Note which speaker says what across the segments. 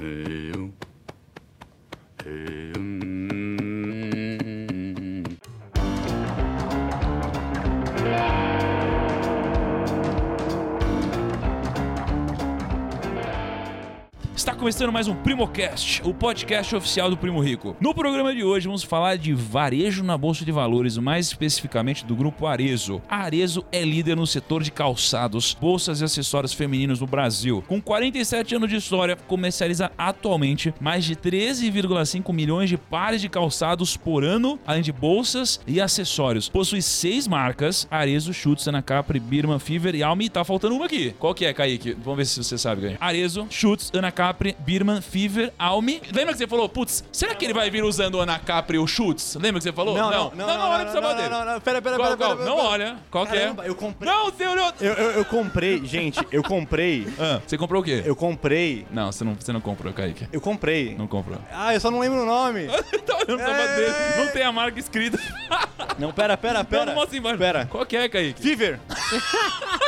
Speaker 1: Eu. Eu.
Speaker 2: Está começando mais um Primocast, o podcast oficial do Primo Rico. No programa de hoje vamos falar de varejo na bolsa de valores, mais especificamente do grupo Arezo. A Arezo é líder no setor de calçados, bolsas e acessórios femininos no Brasil. Com 47 anos de história, comercializa atualmente mais de 13,5 milhões de pares de calçados por ano, além de bolsas e acessórios. Possui seis marcas: Arezo, Schutz, Anacapri, Birman, Fever e Almi. Tá faltando uma aqui. Qual que é, Kaique? Vamos ver se você sabe, Kaique. Arezo, Schutz, Anacapri, Birman, Fever, Almi. Lembra que você falou, putz, será que ele vai vir usando o Anacapri ou Schutz? Lembra que você falou?
Speaker 3: Não, não,
Speaker 2: não,
Speaker 3: não,
Speaker 2: não, olha pro sabor dele.
Speaker 3: não, não, pera, pera,
Speaker 2: Qual,
Speaker 3: pera,
Speaker 2: qual?
Speaker 3: pera,
Speaker 2: Não olha. Qual que
Speaker 3: Caramba,
Speaker 2: é?
Speaker 3: eu comprei.
Speaker 2: Não, você olhou.
Speaker 3: Eu, eu, eu comprei, gente, eu comprei.
Speaker 2: Ah, você comprou o quê?
Speaker 3: Eu comprei.
Speaker 2: Não, você não, você não comprou, Kaique.
Speaker 3: Eu comprei.
Speaker 2: Não comprou.
Speaker 3: Ah, eu só não lembro o nome.
Speaker 2: tá olhando pro dele.
Speaker 3: é.
Speaker 2: Não tem a marca escrita.
Speaker 3: Não, pera, pera,
Speaker 2: Não,
Speaker 3: pera.
Speaker 2: não mostra embaixo.
Speaker 3: Pera.
Speaker 2: Qual que é, Kaique?
Speaker 3: Fever.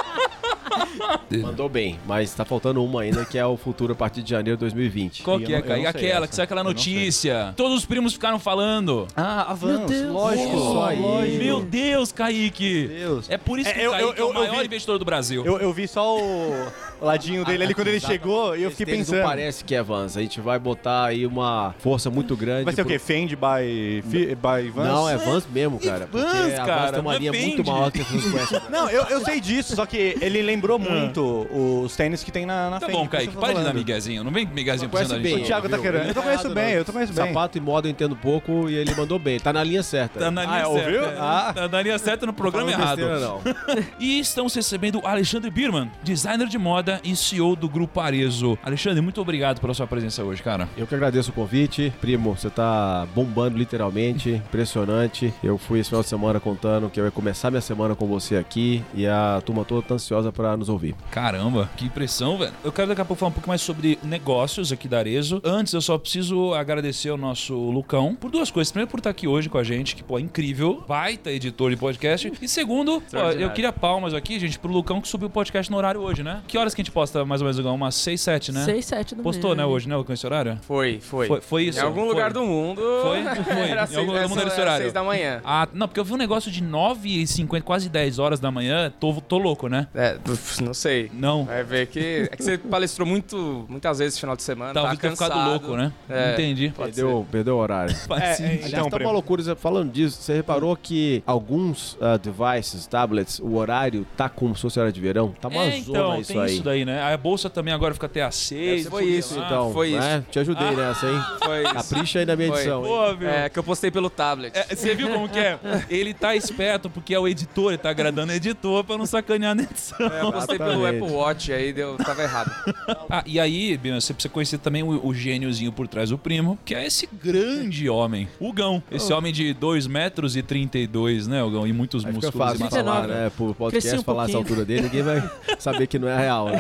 Speaker 4: Mandou bem, mas tá faltando uma ainda que é o futuro a partir de janeiro de 2020.
Speaker 2: Qual que
Speaker 3: Eu
Speaker 2: é,
Speaker 3: eu não sei
Speaker 2: Aquela,
Speaker 3: essa.
Speaker 2: que saiu aquela
Speaker 3: Eu
Speaker 2: notícia. Todos os primos ficaram falando.
Speaker 3: Ah, Avans. Lógico.
Speaker 4: Isso aí.
Speaker 3: lógico.
Speaker 2: Meu Deus, Kaique.
Speaker 3: Deus.
Speaker 2: É por isso que
Speaker 3: É, eu-
Speaker 2: o Kaique
Speaker 3: eu-
Speaker 2: é o
Speaker 3: eu- eu
Speaker 2: maior
Speaker 3: vi-
Speaker 2: investidor do Brasil.
Speaker 3: Eu, eu vi só o ladinho dele ali quando ele chegou e eu fiquei
Speaker 4: tênis
Speaker 3: pensando.
Speaker 4: Não parece que é Vans. A gente vai botar aí uma força muito grande.
Speaker 3: Vai ser o
Speaker 4: pro-
Speaker 3: quê? Fend by, fi- by Vans?
Speaker 4: Não, é Vans mesmo, cara. Porque
Speaker 2: Vans,
Speaker 4: a
Speaker 2: cara,
Speaker 4: Vans tem uma
Speaker 2: é
Speaker 4: linha
Speaker 2: Fendi.
Speaker 4: muito maior que as pessoas conhecem.
Speaker 3: Não, eu, eu sei disso, só que ele lembrou muito os tênis que tem na, na
Speaker 2: Ah. Tá
Speaker 3: Fendi,
Speaker 2: bom,
Speaker 3: que
Speaker 2: Kaique,
Speaker 3: tá
Speaker 2: para de dar miguezinho. Não vem miguezinho pra
Speaker 4: Conhece
Speaker 2: cima da
Speaker 4: bem.
Speaker 2: gente.
Speaker 3: O Thiago tá querendo. Eu tô conheço bem,
Speaker 4: não.
Speaker 3: eu tô conheço bem.
Speaker 4: Sapato e moda eu entendo pouco e ele mandou bem. Tá na linha certa.
Speaker 2: Tá na linha
Speaker 3: Ah,
Speaker 2: certa.
Speaker 3: ouviu?
Speaker 2: é.
Speaker 3: Ah.
Speaker 2: Tá na linha certa no programa errado.
Speaker 4: besteira, não.
Speaker 2: E estamos recebendo o Alexandre Birman, designer de moda e CEO do Grupo Arezo. Alexandre, muito obrigado pela sua presença hoje, cara.
Speaker 4: Eu que agradeço o convite. Primo, você tá bombando literalmente, impressionante. Eu fui esse final de semana contando que eu ia começar minha semana com você aqui e a turma toda tá ansiosa pra nos ouvir.
Speaker 2: Caramba, que impressão, velho. Eu quero daqui a pouco falar um pouco mais sobre negócios aqui da Arezo. Antes, eu só preciso agradecer ao nosso Lucão por duas coisas. Primeiro, por estar aqui hoje com a gente, que, pô, é incrível. Baita editor de podcast. E segundo, pô, eu queria palmas aqui, gente, pro Lucão que subiu o podcast no horário hoje, né? Que horas que a gente posta mais ou menos, Lucão? Umas 6, 7, né?
Speaker 5: 6, 7 do
Speaker 2: Postou, né,
Speaker 5: meio.
Speaker 2: hoje, né, Lucão, esse horário?
Speaker 6: Foi, foi.
Speaker 2: Foi, foi isso?
Speaker 6: Em algum
Speaker 2: Foi.
Speaker 6: lugar do mundo.
Speaker 2: Foi? Foi.
Speaker 6: Era
Speaker 2: Em algum lugar do mundo era esse horário.
Speaker 6: seis da manhã.
Speaker 2: Ah, não, porque eu vi um negócio de 9 e 50, quase 10 horas da manhã. Tô, tô louco, né?
Speaker 6: É, não sei.
Speaker 2: Não.
Speaker 6: Vai ver que. É que você palestrou muito, muitas vezes esse final de semana.
Speaker 2: Talvez
Speaker 6: tá
Speaker 2: tenha ficado
Speaker 6: cansado.
Speaker 2: louco, né?
Speaker 6: É.
Speaker 2: Entendi.
Speaker 4: Perdeu, perdeu o horário.
Speaker 2: Sentido.
Speaker 4: Aliás,
Speaker 3: Então,
Speaker 4: tá
Speaker 3: primo.
Speaker 4: uma loucura. Falando disso, você reparou que alguns ah, devices, tablets, o horário tá como se fosse hora de verão? Tá uma
Speaker 2: É,
Speaker 4: zona
Speaker 2: então,
Speaker 4: isso
Speaker 2: tem
Speaker 4: aí.
Speaker 2: isso daí, né? A bolsa também agora fica até às 6.
Speaker 6: Foi isso,
Speaker 4: Então,
Speaker 6: foi isso.
Speaker 4: né? Te ajudei nessa, hein?
Speaker 6: Foi isso.
Speaker 4: Capricha aí na minha
Speaker 6: Foi.
Speaker 4: edição.
Speaker 2: Pô, meu.
Speaker 6: É, que eu postei pelo tablet.
Speaker 2: É, Você viu como que é? Ele tá esperto porque é o editor, ele tá agradando o editor pra não sacanear na edição.
Speaker 6: É, eu postei pelo. Apple Watch, aí deu, tava errado.
Speaker 2: Ah, e aí, Bino, você precisa conhecer também o, o gêniozinho por trás do primo, que é esse grande homem, o Gão. Esse homem de 2 metros e 32, né, o Gão? E muitos
Speaker 4: Aí fica
Speaker 2: músculos
Speaker 4: fácil
Speaker 2: e
Speaker 4: de falar,
Speaker 5: 19.
Speaker 4: né? Por podcast,
Speaker 5: um
Speaker 4: falar essa altura dele, ninguém vai saber que não é real, né?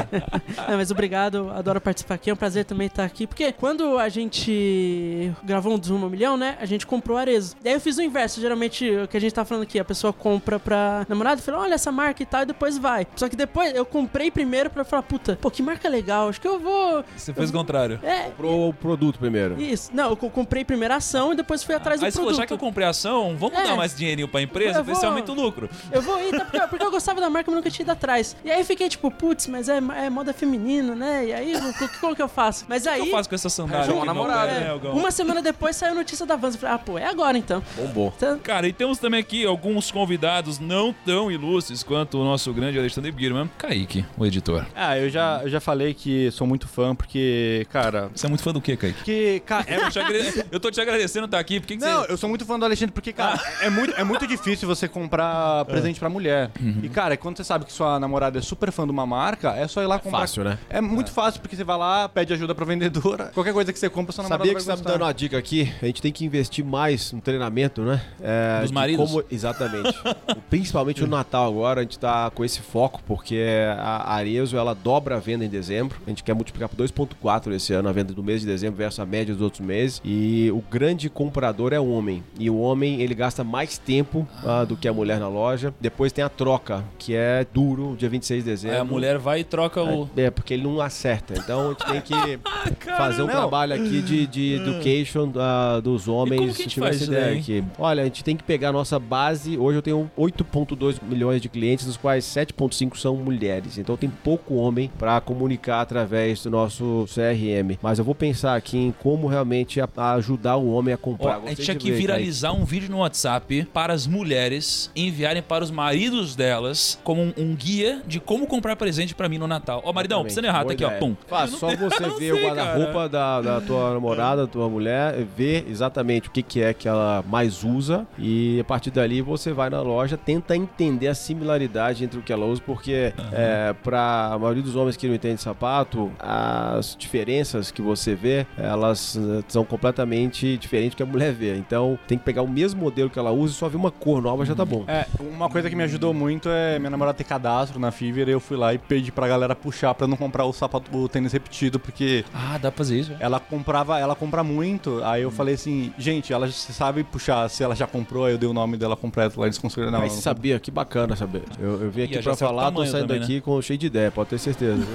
Speaker 5: Não, mas obrigado, adoro participar aqui, é um prazer também estar aqui, porque quando a gente gravou um Zoom um milhão, né, a gente comprou Arezo. Daí eu fiz o inverso, geralmente o que a gente tá falando aqui, a pessoa compra pra namorado e fala, olha essa marca e tal, e depois vai. Só que depois eu comprei primeiro pra falar, puta, pô, que marca legal, acho que eu vou...
Speaker 2: Você fez o contrário.
Speaker 5: É,
Speaker 4: Pro produto primeiro.
Speaker 5: isso. Não, eu co- comprei primeiro a ação e depois fui atrás
Speaker 2: Aí
Speaker 5: do
Speaker 2: falou,
Speaker 5: produto.
Speaker 2: já que eu comprei a ação, vamos
Speaker 5: É.
Speaker 2: dar mais dinheirinho pra empresa
Speaker 5: Eu
Speaker 2: esse
Speaker 5: vou-
Speaker 2: aumenta o lucro.
Speaker 5: Eu vou ir, tá? Porque, porque eu gostava da marca, mas nunca tinha ido atrás. E aí eu fiquei tipo, putz, mas é, é moda feminina, né? E aí, o que, como que eu faço? Mas
Speaker 2: O que
Speaker 5: aí,
Speaker 2: eu faço com essa sandália?
Speaker 6: Uma namorada.
Speaker 2: É, o Gão.
Speaker 5: uma semana depois saiu a notícia da Vans. Eu falei, ah, pô, é agora então.
Speaker 4: Bombou.
Speaker 5: Então,
Speaker 2: Cara, e temos também aqui alguns convidados não tão ilustres quanto o nosso grande Alexandre Birman. Kaique, o editor.
Speaker 3: Ah, eu já, eu já falei que sou muito fã, porque, cara.
Speaker 2: Você é muito fã do quê, Kaique?
Speaker 3: Porque, cara. é-
Speaker 2: Eu, agrade- eu tô te agradecendo estar aqui. Por que, que
Speaker 3: Não,
Speaker 2: você...
Speaker 3: eu sou muito fã do Alexandre porque, cara, é, muito, é muito difícil você comprar presente pra mulher. E, cara, quando você sabe que sua namorada é super fã de uma marca, é só ir lá comprar.
Speaker 4: Fácil, né?
Speaker 3: É muito fácil, porque você vai lá, pede ajuda pra vendedora. Qualquer coisa que você compra, sua namorada
Speaker 4: Sabia que
Speaker 3: vai
Speaker 4: você tá me dando uma dica aqui? A gente tem que investir mais no treinamento, né? É,
Speaker 2: Dos maridos?
Speaker 4: como- Exatamente. Principalmente no Natal agora, a gente tá com esse foco, porque a Arezo, ela dobra a venda em dezembro. A gente quer multiplicar por 2.4 esse ano a venda do mês de dezembro versus a média dos outros meses. E o grande comprador é o homem. E o homem, ele gasta mais tempo ah, do que a mulher na loja. Depois tem a troca, que é duro, dia 26 de dezembro.
Speaker 2: Aí a mulher vai e troca troca o.
Speaker 4: É, porque ele não acerta. Então a gente tem que fazer um
Speaker 3: não.
Speaker 4: trabalho aqui de, de education ah, dos homens.
Speaker 2: como que a gente
Speaker 4: tive
Speaker 2: faz
Speaker 4: essa ideia
Speaker 2: daí?
Speaker 4: aqui. Olha, a gente tem que pegar a nossa base. Hoje eu tenho 8,2 milhões de clientes, dos quais 7,5 são mulheres. Então tem pouco homem para comunicar através do nosso CRM. Mas eu vou pensar aqui em como realmente a- a ajudar o homem a
Speaker 2: Ó,
Speaker 4: comprar.
Speaker 2: a gente tinha que viralizar um vídeo no WhatsApp para as mulheres enviarem para os maridos delas como um, um guia de como comprar presente para mim no Natal. Ó, maridão, precisando errado, tá aqui, ó.
Speaker 4: Boa
Speaker 2: Pum.
Speaker 4: só você ver o guarda-roupa da, da tua namorada, da tua mulher, ver exatamente o que, que é que ela mais usa e a partir dali você vai na loja, tenta entender a similaridade entre o que ela usa, porque é, para a maioria dos homens que não entende sapato, as diferenças que você vê, elas eh, são completamente diferentes do que a mulher vê. Então tem que pegar o mesmo modelo que ela usa e só ver uma cor nova já tá bom.
Speaker 3: É, uma coisa que me ajudou muito é minha namorada ter cadastro na Fiverr e eu fui lá e pedi pra galera puxar pra não comprar o sapato, o tênis repetido, porque
Speaker 2: Ah, dá pra fazer isso. é.
Speaker 3: ela comprava, ela compra muito. Aí eu falei assim, gente, ela sabe puxar, se ela já comprou, aí eu dei o nome dela completo lá, eles conseguiram. Não,
Speaker 4: Mas
Speaker 3: não
Speaker 4: você sabia, que bacana saber. Eu, eu vim aqui
Speaker 2: o
Speaker 4: falar, tô saindo
Speaker 2: também, né?
Speaker 4: daqui com cheio de ideia, pode ter certeza.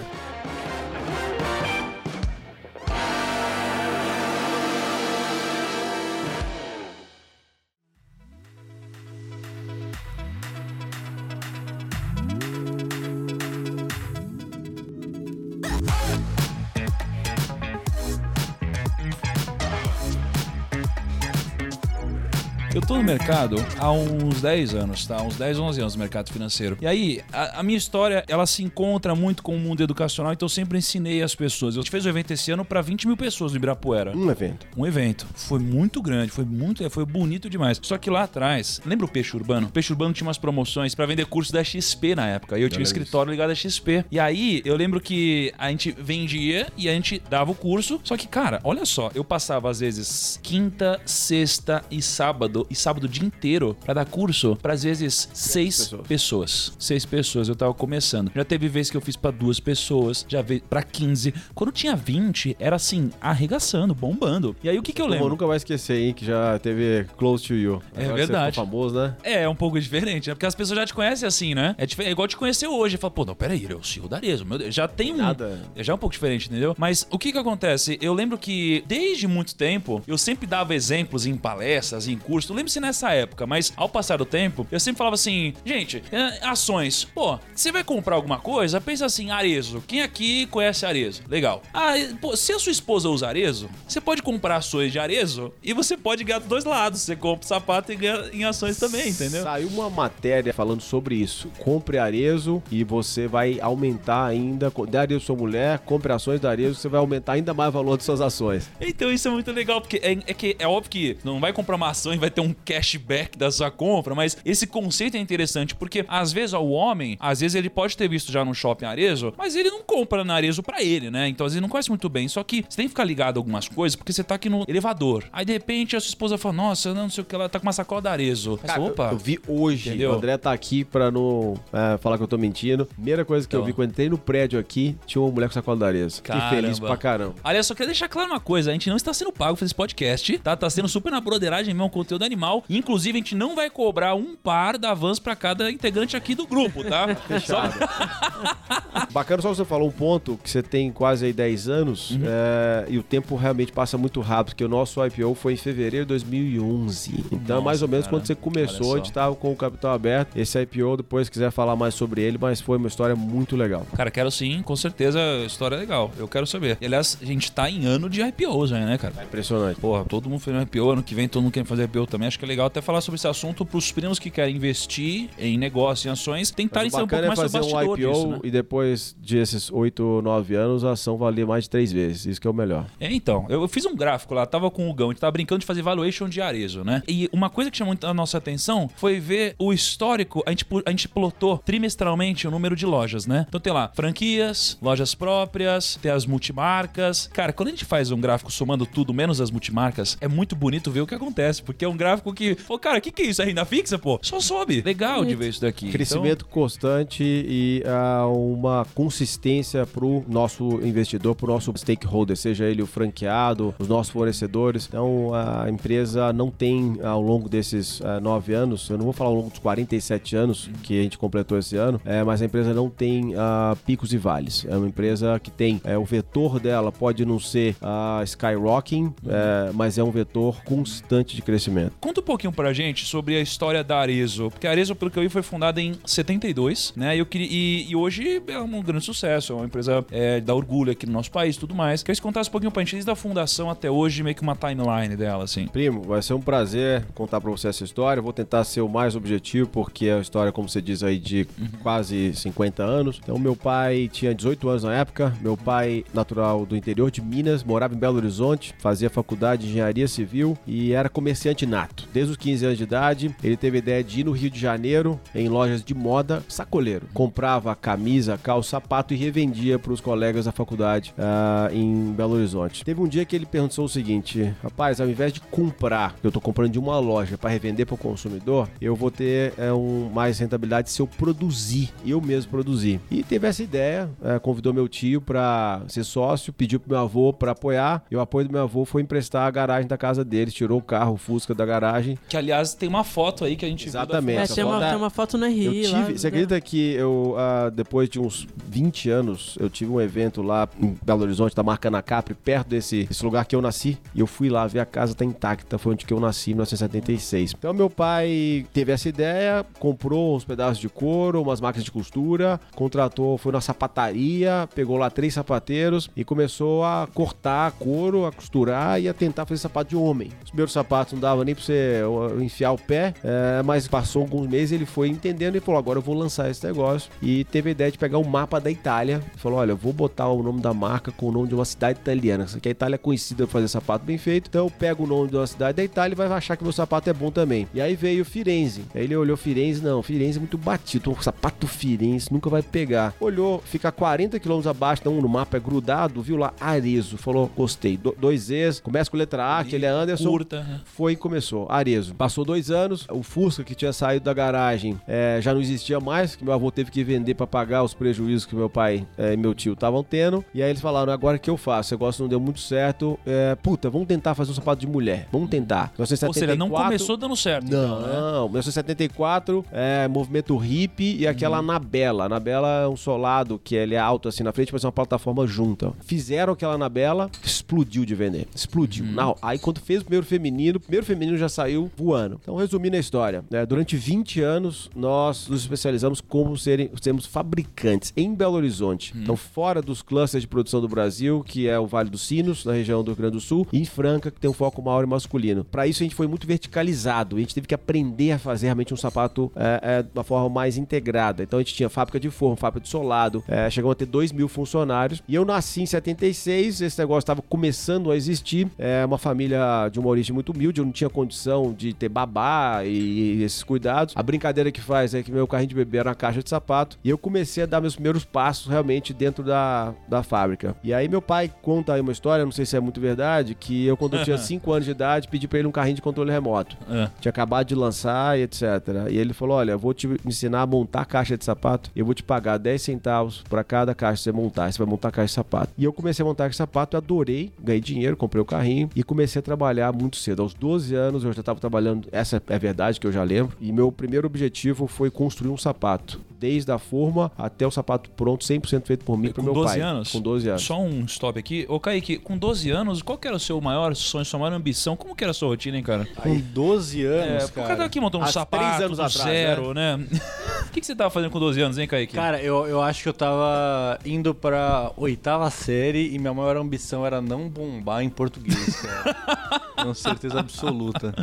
Speaker 2: Mercado há uns 10 anos, tá? Uns 10, 11 anos no mercado financeiro. E aí, a, a minha história, ela se encontra muito com o mundo educacional, então eu sempre ensinei as pessoas. A gente fez um evento esse ano pra 20 mil pessoas no Ibirapuera.
Speaker 4: Um evento.
Speaker 2: Um evento. Foi muito grande, foi muito, foi bonito demais. Só que lá atrás, lembra o Peixe Urbano? O Peixe Urbano tinha umas promoções pra vender curso da XP na época. E eu tinha um escritório ligado à XP. E aí, eu lembro que a gente vendia e a gente dava o curso. Só que, cara, olha só, eu passava às vezes quinta, sexta e sábado, e sábado o dia inteiro pra dar curso pra às vezes seis
Speaker 4: pessoas.
Speaker 2: pessoas. Seis pessoas, eu tava começando. Já teve vezes que eu fiz pra duas pessoas, já veio pra 15. Quando tinha 20, era assim, arregaçando, bombando. E aí o que que eu
Speaker 4: Pô,
Speaker 2: lembro?
Speaker 4: nunca vai esquecer, hein, que já teve Close to You.
Speaker 2: É
Speaker 4: Agora
Speaker 2: verdade.
Speaker 4: famoso, né?
Speaker 2: É, é um pouco diferente, né? Porque as pessoas já te conhecem assim, né? É, é igual te conhecer hoje. Fala, pô, não, peraí, ele é o CEO da Arezzo, meu Deus. Já tem um.
Speaker 4: Nada.
Speaker 2: Já é um pouco diferente, entendeu? Mas o que que acontece? Eu lembro que desde muito tempo eu sempre dava exemplos em palestras, em cursos. Não lembro se nessa época, mas ao passar do tempo, eu sempre falava assim: gente, é, ações. Pô, você vai comprar alguma coisa? Pensa assim, Arezo. Quem aqui conhece Arezo? Legal. Ah, pô, se a sua esposa usa Arezo, você pode comprar ações de Arezo e você pode ganhar dos dois lados. Você compra o sapato e ganha em ações também, entendeu?
Speaker 4: Saiu uma matéria falando sobre isso. Compre Arezo e você vai aumentar ainda. Dê Arezo sua mulher, compre ações da Arezo, você vai aumentar ainda mais o valor de suas ações.
Speaker 2: Então isso é muito legal, porque é, é que é óbvio que não vai comprar uma ação e vai ter um cashback da sua compra, mas esse conceito é interessante, porque às vezes o homem, às vezes ele pode ter visto já no shopping Arezo, mas ele não compra na Arezo pra ele, né? Então às vezes ele não conhece muito bem. Só que você tem que ficar ligado a algumas coisas, porque você tá aqui no elevador. Aí de repente a sua esposa fala, nossa, não sei o que, ela tá com uma sacola da Arezo. Você, Opa!
Speaker 4: Eu vi hoje,
Speaker 2: Entendeu?
Speaker 4: o André tá aqui pra não é, falar que eu tô mentindo. Primeira coisa que eu
Speaker 2: Então.
Speaker 4: vi quando entrei no prédio aqui, tinha uma mulher com sacola da Arezo.
Speaker 2: Caramba.
Speaker 4: feliz pra caramba.
Speaker 2: Aliás, só queria deixar claro uma coisa: a gente não está sendo pago por esse podcast, tá? Tá sendo super na broderagem mesmo, um conteúdo animal. Inclusive, a gente não vai cobrar um par da Vans pra cada integrante aqui do grupo, tá? Só-
Speaker 4: Bacana só você falou um ponto que você tem quase aí 10 anos
Speaker 2: Uhum.
Speaker 4: é, e o tempo realmente passa muito rápido, porque o nosso IPO foi em fevereiro de 2011. Então,
Speaker 2: Nossa,
Speaker 4: mais ou menos
Speaker 2: cara.
Speaker 4: quando você começou, a gente
Speaker 2: só.
Speaker 4: tava com o capital aberto. Esse IPO, depois se quiser falar mais sobre ele, mas foi uma história muito legal.
Speaker 2: Cara, quero sim, com certeza, história é legal. Eu quero saber. E, aliás, a gente tá em ano de IPO já, né, cara?
Speaker 4: Impressionante.
Speaker 2: Porra, todo mundo fez um IPO, ano que vem todo mundo quer fazer IPO também. Acho que é legal até falar sobre esse assunto pros primos que querem investir em negócio, em ações, tentarem saber um pouco
Speaker 4: é
Speaker 2: mais sobre o
Speaker 4: fazer um IPO
Speaker 2: disso, né?
Speaker 4: e depois desses 8, 9 anos, a ação valia mais de 3 vezes. Isso que é o melhor.
Speaker 2: É, então, eu fiz um gráfico lá, tava com o Gão, a gente tava brincando de fazer valuation de Arezo, né? E uma coisa que chamou a nossa atenção foi ver o histórico, a gente, a gente plotou trimestralmente o número de lojas, né? Então tem lá franquias, lojas próprias, tem as multimarcas. Cara, quando a gente faz um gráfico somando tudo, menos as multimarcas, é muito bonito ver o que acontece, porque é um gráfico que. Pô, cara, o que, que é isso? É renda fixa, pô? Só sobe. Legal de ver isso daqui.
Speaker 4: Crescimento constante e ah, uma consistência para o nosso investidor, para o nosso stakeholder, seja ele o franqueado, os nossos fornecedores. Então, a empresa não tem, ao longo desses ah, nove anos, eu não vou falar ao longo dos 47 anos que a gente completou esse ano, é, mas a empresa não tem ah, picos e vales. É uma empresa que tem, é, o vetor dela pode não ser ah, skyrocking, é, mas é um vetor constante de crescimento.
Speaker 2: Conta um pouquinho pra gente sobre a história da Arezo, porque a Arezo, pelo que eu vi, foi fundada em 72, né? E, eu queria, e, e hoje é um grande sucesso, é uma empresa é, dá orgulho aqui no nosso país e tudo mais. Queria que você contasse um pouquinho pra gente, desde a fundação até hoje, meio que uma timeline dela, assim.
Speaker 4: Primo, vai ser um prazer contar pra você essa história. Vou tentar ser o mais objetivo, porque é uma história, como você diz aí, de quase 50 anos. Então, meu pai tinha 18 anos na época. Meu pai, natural do interior de Minas, morava em Belo Horizonte, fazia faculdade de engenharia civil e era comerciante nato. Desde os 15 anos de idade, ele teve a ideia de ir no Rio de Janeiro, em lojas de moda, sacoleiro. Comprava camisa, calça, sapato e revendia para os colegas da faculdade ah, em Belo Horizonte. Teve um dia que ele pensou o seguinte: rapaz, ao invés de comprar, eu tô comprando de uma loja para revender para o consumidor, eu vou ter é, um, mais rentabilidade se eu produzir, eu mesmo produzir. E teve essa ideia, é, convidou meu tio para ser sócio, pediu pro meu avô para apoiar, e o apoio do meu avô foi emprestar a garagem da casa deles, tirou o carro, o Fusca da garagem.
Speaker 2: Que, aliás, tem uma foto aí que a gente
Speaker 4: Exatamente.
Speaker 5: É,
Speaker 4: essa
Speaker 5: tem, uma,
Speaker 4: foto-
Speaker 5: tem uma foto no
Speaker 4: Eu
Speaker 5: RI lá.
Speaker 4: tive, você acredita que eu, ah, depois de uns 20 anos, eu tive um evento lá em Belo Horizonte, da marca Capri, perto desse, desse lugar que eu nasci, e eu fui lá ver a casa tá intacta, foi onde que eu nasci em 1976. Então meu pai teve essa ideia, comprou uns pedaços de couro, umas máquinas de costura, contratou, foi na sapataria, pegou lá três sapateiros e começou a cortar couro, a costurar e a tentar fazer sapato de homem. Os primeiros sapatos não dava nem pra você enfiar o pé, é, mas passou alguns meses ele foi entendendo e falou: agora eu vou lançar esse negócio. E teve a ideia de pegar o mapa da Itália. Falou: olha, eu vou botar o nome da marca com o nome de uma cidade italiana. Que a Itália é conhecida por fazer sapato bem feito. Então eu pego o nome de uma cidade da Itália e vai achar que meu sapato é bom também. E aí veio Firenze. Aí ele olhou Firenze, não, Firenze é muito batido. O sapato Firenze nunca vai pegar. Olhou, fica 40 quilômetros abaixo, não, no mapa é grudado, viu lá Arezo. Falou: gostei. Do, dois E's, começa com letra A, que ele é Anderson.
Speaker 2: Curta. né?
Speaker 4: Foi e começou. Arezo. Passou dois anos, o Fusca que tinha saído da garagem é, já não existia mais, que meu avô teve que vender pra pagar os prejuízos que meu pai é, e meu tio estavam tendo. E aí eles falaram: agora o que eu faço? O negócio não deu muito certo. É, puta, vamos tentar fazer um sapato de mulher. Vamos tentar.
Speaker 2: Ou seja, não começou dando certo.
Speaker 4: Não,
Speaker 2: então, né?
Speaker 4: não. 1974, é, movimento hippie e aquela
Speaker 2: Uhum.
Speaker 4: Anabela. Anabela é um solado que ele é alto assim na frente, mas é uma plataforma junta. Fizeram aquela Anabela, explodiu de vender. Explodiu.
Speaker 2: Uhum.
Speaker 4: Não, aí quando fez o primeiro feminino, o primeiro feminino já saiu voando. Então, resumindo a história, né, durante 20 anos nós nos especializamos como serem, sermos fabricantes em Belo Horizonte.
Speaker 2: Uhum.
Speaker 4: Então, fora dos clusters de produção do Brasil, que é o Vale dos Sinos, na região do Rio Grande do Sul, e em Franca, que tem um foco maior e masculino. Para isso, a gente foi muito verticalizado. A gente teve que aprender a fazer realmente um sapato é, é, de uma forma mais integrada. Então, a gente tinha fábrica de forno, fábrica de solado, é, chegou a ter 2 mil funcionários. E eu nasci em 76, esse negócio estava começando a existir. É uma família de uma origem muito humilde, eu não tinha condição de ter babá e, e esses cuidados. A brincadeira que faz é que meu carrinho de bebê era uma caixa de sapato. E eu comecei a dar meus primeiros passos realmente dentro da, da fábrica. E aí meu pai conta aí uma história, não sei se é muito verdade, que eu quando eu tinha 5 anos de idade pedi pra ele um carrinho de controle remoto.
Speaker 2: É.
Speaker 4: Tinha acabado de lançar e etc. E ele falou: Olha, eu vou te ensinar a montar caixa de sapato. Eu vou te pagar 10 centavos pra cada caixa que você montar. Você vai montar caixa de sapato. E eu comecei a montar caixa de sapato, eu adorei, ganhei dinheiro, comprei o carrinho e comecei a trabalhar muito cedo. Aos 12 anos eu já estava trabalhando, essa é verdade que eu já lembro. E meu primeiro objetivo foi construir um sapato. Desde a forma até o sapato pronto, 100% feito por mim e
Speaker 2: Com
Speaker 4: pro meu
Speaker 2: 12
Speaker 4: pai.
Speaker 2: anos?
Speaker 4: Com 12 anos.
Speaker 2: Só um stop aqui. Ô, Kaique, com 12 anos, qual que era o seu maior sonho, sua maior ambição? Como que era a sua rotina, hein, cara?
Speaker 3: Com 12 anos,
Speaker 2: É, o cara
Speaker 3: cara.
Speaker 2: tá aqui montando um
Speaker 4: Há
Speaker 2: sapato
Speaker 4: três anos
Speaker 2: do
Speaker 4: atrás,
Speaker 2: zero, né? O que, que você tava fazendo com 12 anos, hein, Kaique?
Speaker 3: Cara, eu, eu acho que eu tava indo pra oitava série e minha maior ambição era não bombar em português, cara. Com certeza absoluta.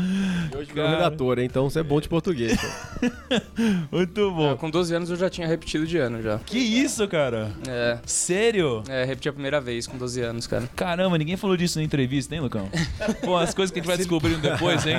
Speaker 4: E hoje virou redator, então você é bom de português. cara.
Speaker 2: Muito bom.
Speaker 6: É, com 12 anos eu já tinha repetido de ano já.
Speaker 2: Que isso, cara?
Speaker 6: É.
Speaker 2: Sério?
Speaker 6: É, repeti a primeira vez com 12 anos, cara.
Speaker 2: Caramba, ninguém falou disso na entrevista, hein, Lucão? Pô, as coisas que a gente vai descobrindo depois, hein?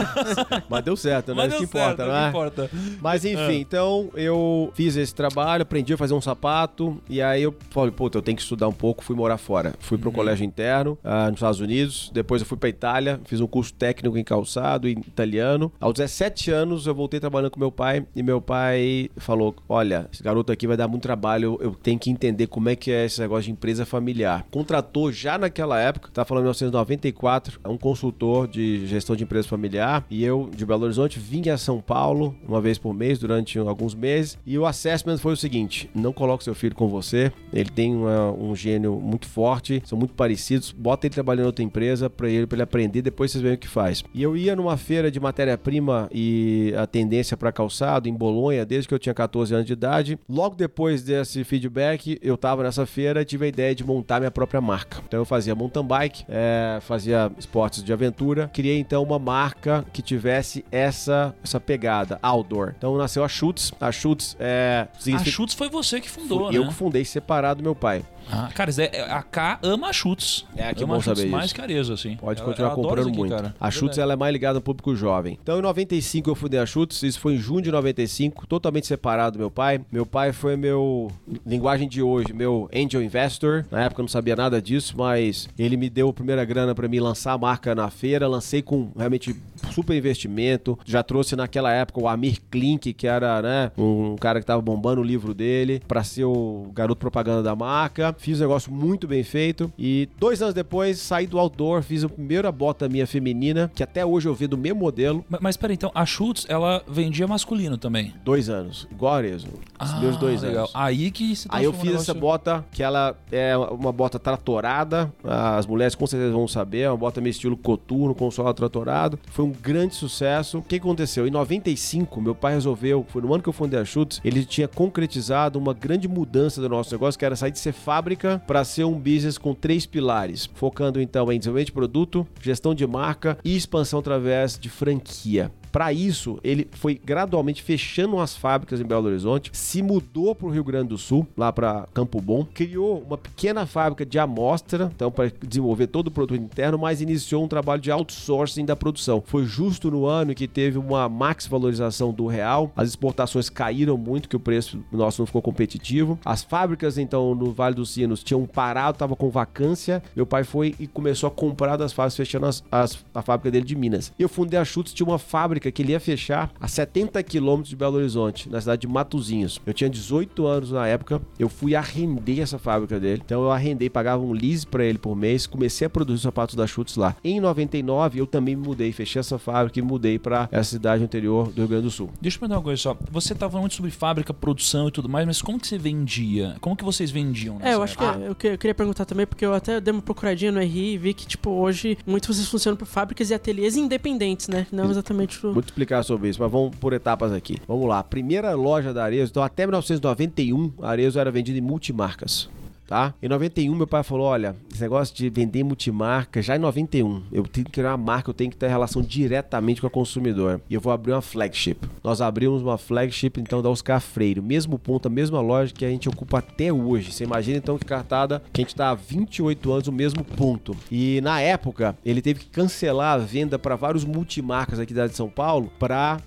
Speaker 4: Mas deu certo, né?
Speaker 2: Mas
Speaker 4: Isso que importa,
Speaker 2: certo,
Speaker 4: não
Speaker 2: não
Speaker 4: é?
Speaker 2: importa.
Speaker 4: Mas enfim, então eu fiz esse trabalho, aprendi a fazer um sapato, e aí eu falei, puta, eu tenho que estudar um pouco, fui morar fora. Fui pro colégio colégio interno ah, nos Estados Unidos. Depois eu fui pra Itália, fiz um curso técnico em calçado italiano. Aos 17 anos eu voltei trabalhando com meu pai e meu pai falou: Olha, esse garoto aqui vai dar muito trabalho, eu tenho que entender como é que é esse negócio de empresa familiar. Contratou já naquela época, tá falando em 1994, um consultor de gestão de empresa familiar e eu, de Belo Horizonte, vim a São Paulo uma vez por mês durante alguns meses e o assessment foi o seguinte: não coloque seu filho com você, ele tem uma- um gênio muito forte, são muito parecidos, bota ele trabalhando em outra empresa para ele, pra ele aprender, depois vocês veem o que faz. E eu ia numa feira de matéria-prima e a tendência para calçado em Bolonha desde que eu tinha 14 anos de idade. Logo depois desse feedback, eu tava nessa feira e tive a ideia de montar minha própria marca. Então eu fazia mountain bike, é, fazia esportes de aventura, criei então uma marca que tivesse essa, essa pegada outdoor. Então nasceu a Schutz. A Schutz é.
Speaker 2: A
Speaker 4: significa-
Speaker 2: Chutes foi você que fundou,
Speaker 4: Fui
Speaker 2: né?
Speaker 4: Eu que fundei separado do meu pai.
Speaker 2: Ah, cara, Zé, a K ama a Chutes.
Speaker 4: É, que
Speaker 2: ama
Speaker 4: bom
Speaker 2: Chutes
Speaker 4: saber
Speaker 2: mais
Speaker 4: isso.
Speaker 2: que Arezo, assim.
Speaker 4: Pode
Speaker 2: Eu-
Speaker 4: continuar
Speaker 2: adoro
Speaker 4: comprando
Speaker 2: aqui,
Speaker 4: muito.
Speaker 2: cara.
Speaker 4: A
Speaker 2: Verdade.
Speaker 4: ela é mais ligada ao público jovem. Então em 95 eu fundei a Schutz, isso foi em junho de 95, totalmente separado do meu pai. Meu pai foi meu, linguagem de hoje, meu angel investor. Na época eu não sabia nada disso, mas ele me deu a primeira grana para me lançar a marca na feira. Lancei com realmente super investimento. Já trouxe naquela época o Amir Klink, que era né, um cara que tava bombando o livro dele, para ser o garoto propaganda da marca. Fiz um negócio muito bem feito. E dois anos depois saí do outdoor, fiz a primeira bota minha feminina, que até hoje eu vi do mesmo modelo.
Speaker 2: Ma- Mas peraí, então, a Schutz, ela vendia masculino também.
Speaker 4: Dois anos, igual a Arezzo. Os meus dois
Speaker 2: Ah, legal.
Speaker 4: anos.
Speaker 2: Aí que se
Speaker 4: Aí eu fiz
Speaker 2: um
Speaker 4: essa
Speaker 2: negócio-
Speaker 4: bota, que ela é uma bota tratorada. As mulheres com certeza vão saber. É uma bota meio estilo coturno, com solo tratorado. Foi um grande sucesso. O que aconteceu? Em 95, meu pai resolveu, foi no ano que eu fundei a Schutz, ele tinha concretizado uma grande mudança do nosso negócio, que era sair de ser fábrica para ser um business com três pilares. Focando então em desenvolvimento de produto, gestão de marca e expansão através de franquia. Para isso, ele foi gradualmente fechando as fábricas em Belo Horizonte, se mudou para o Rio Grande do Sul, lá para Campo Bom, criou uma pequena fábrica de amostra, então para desenvolver todo o produto interno, mas iniciou um trabalho de outsourcing da produção. Foi justo no ano que teve uma max valorização do real, as exportações caíram muito, que o preço nosso não ficou competitivo. As fábricas então no Vale dos Sinos tinham parado, tava com vacância. Meu pai foi e começou a comprar das fábricas, fechando as- as- a fábrica dele de Minas. Eu fundei a Schutz, tinha uma fábrica que ele ia fechar a 70 quilômetros de Belo Horizonte, na cidade de Matozinhos. Eu tinha 18 anos na época, eu fui arrender essa fábrica dele. Então eu arrendei, pagava um lease pra ele por mês, comecei a produzir os sapatos da Schutz lá. Em 99 eu também me mudei, fechei essa fábrica e mudei pra essa cidade anterior do Rio Grande do Sul.
Speaker 2: Deixa eu perguntar uma coisa só. Você tava falando muito sobre fábrica, produção e tudo mais, mas como que você vendia? Como que vocês vendiam nessa
Speaker 5: É, eu acho que
Speaker 2: época?
Speaker 5: eu, que- eu queria perguntar também, porque eu até dei uma procuradinha no RI e vi que, tipo, hoje muitos vocês funcionam por fábricas e ateliês independentes, né? Não exatamente o.
Speaker 4: Muito explicar sobre isso, mas vamos por etapas aqui. Vamos lá. Primeira loja da Arezzo, então até 1991, a Arezzo era vendida em multimarcas. Tá? Em 91, meu pai falou: Olha, esse negócio de vender multimarca, já em 91, eu tenho que criar uma marca, eu tenho que ter relação diretamente com a consumidora. E eu vou abrir uma flagship. Nós abrimos uma flagship, então, da Oscar Freire. Mesmo ponto, a mesma loja que a gente ocupa até hoje. Você imagina, então, que cartada, que a gente tá há 28 anos no mesmo ponto. E na época, ele teve que cancelar a venda para vários multimarcas aqui da de São Paulo para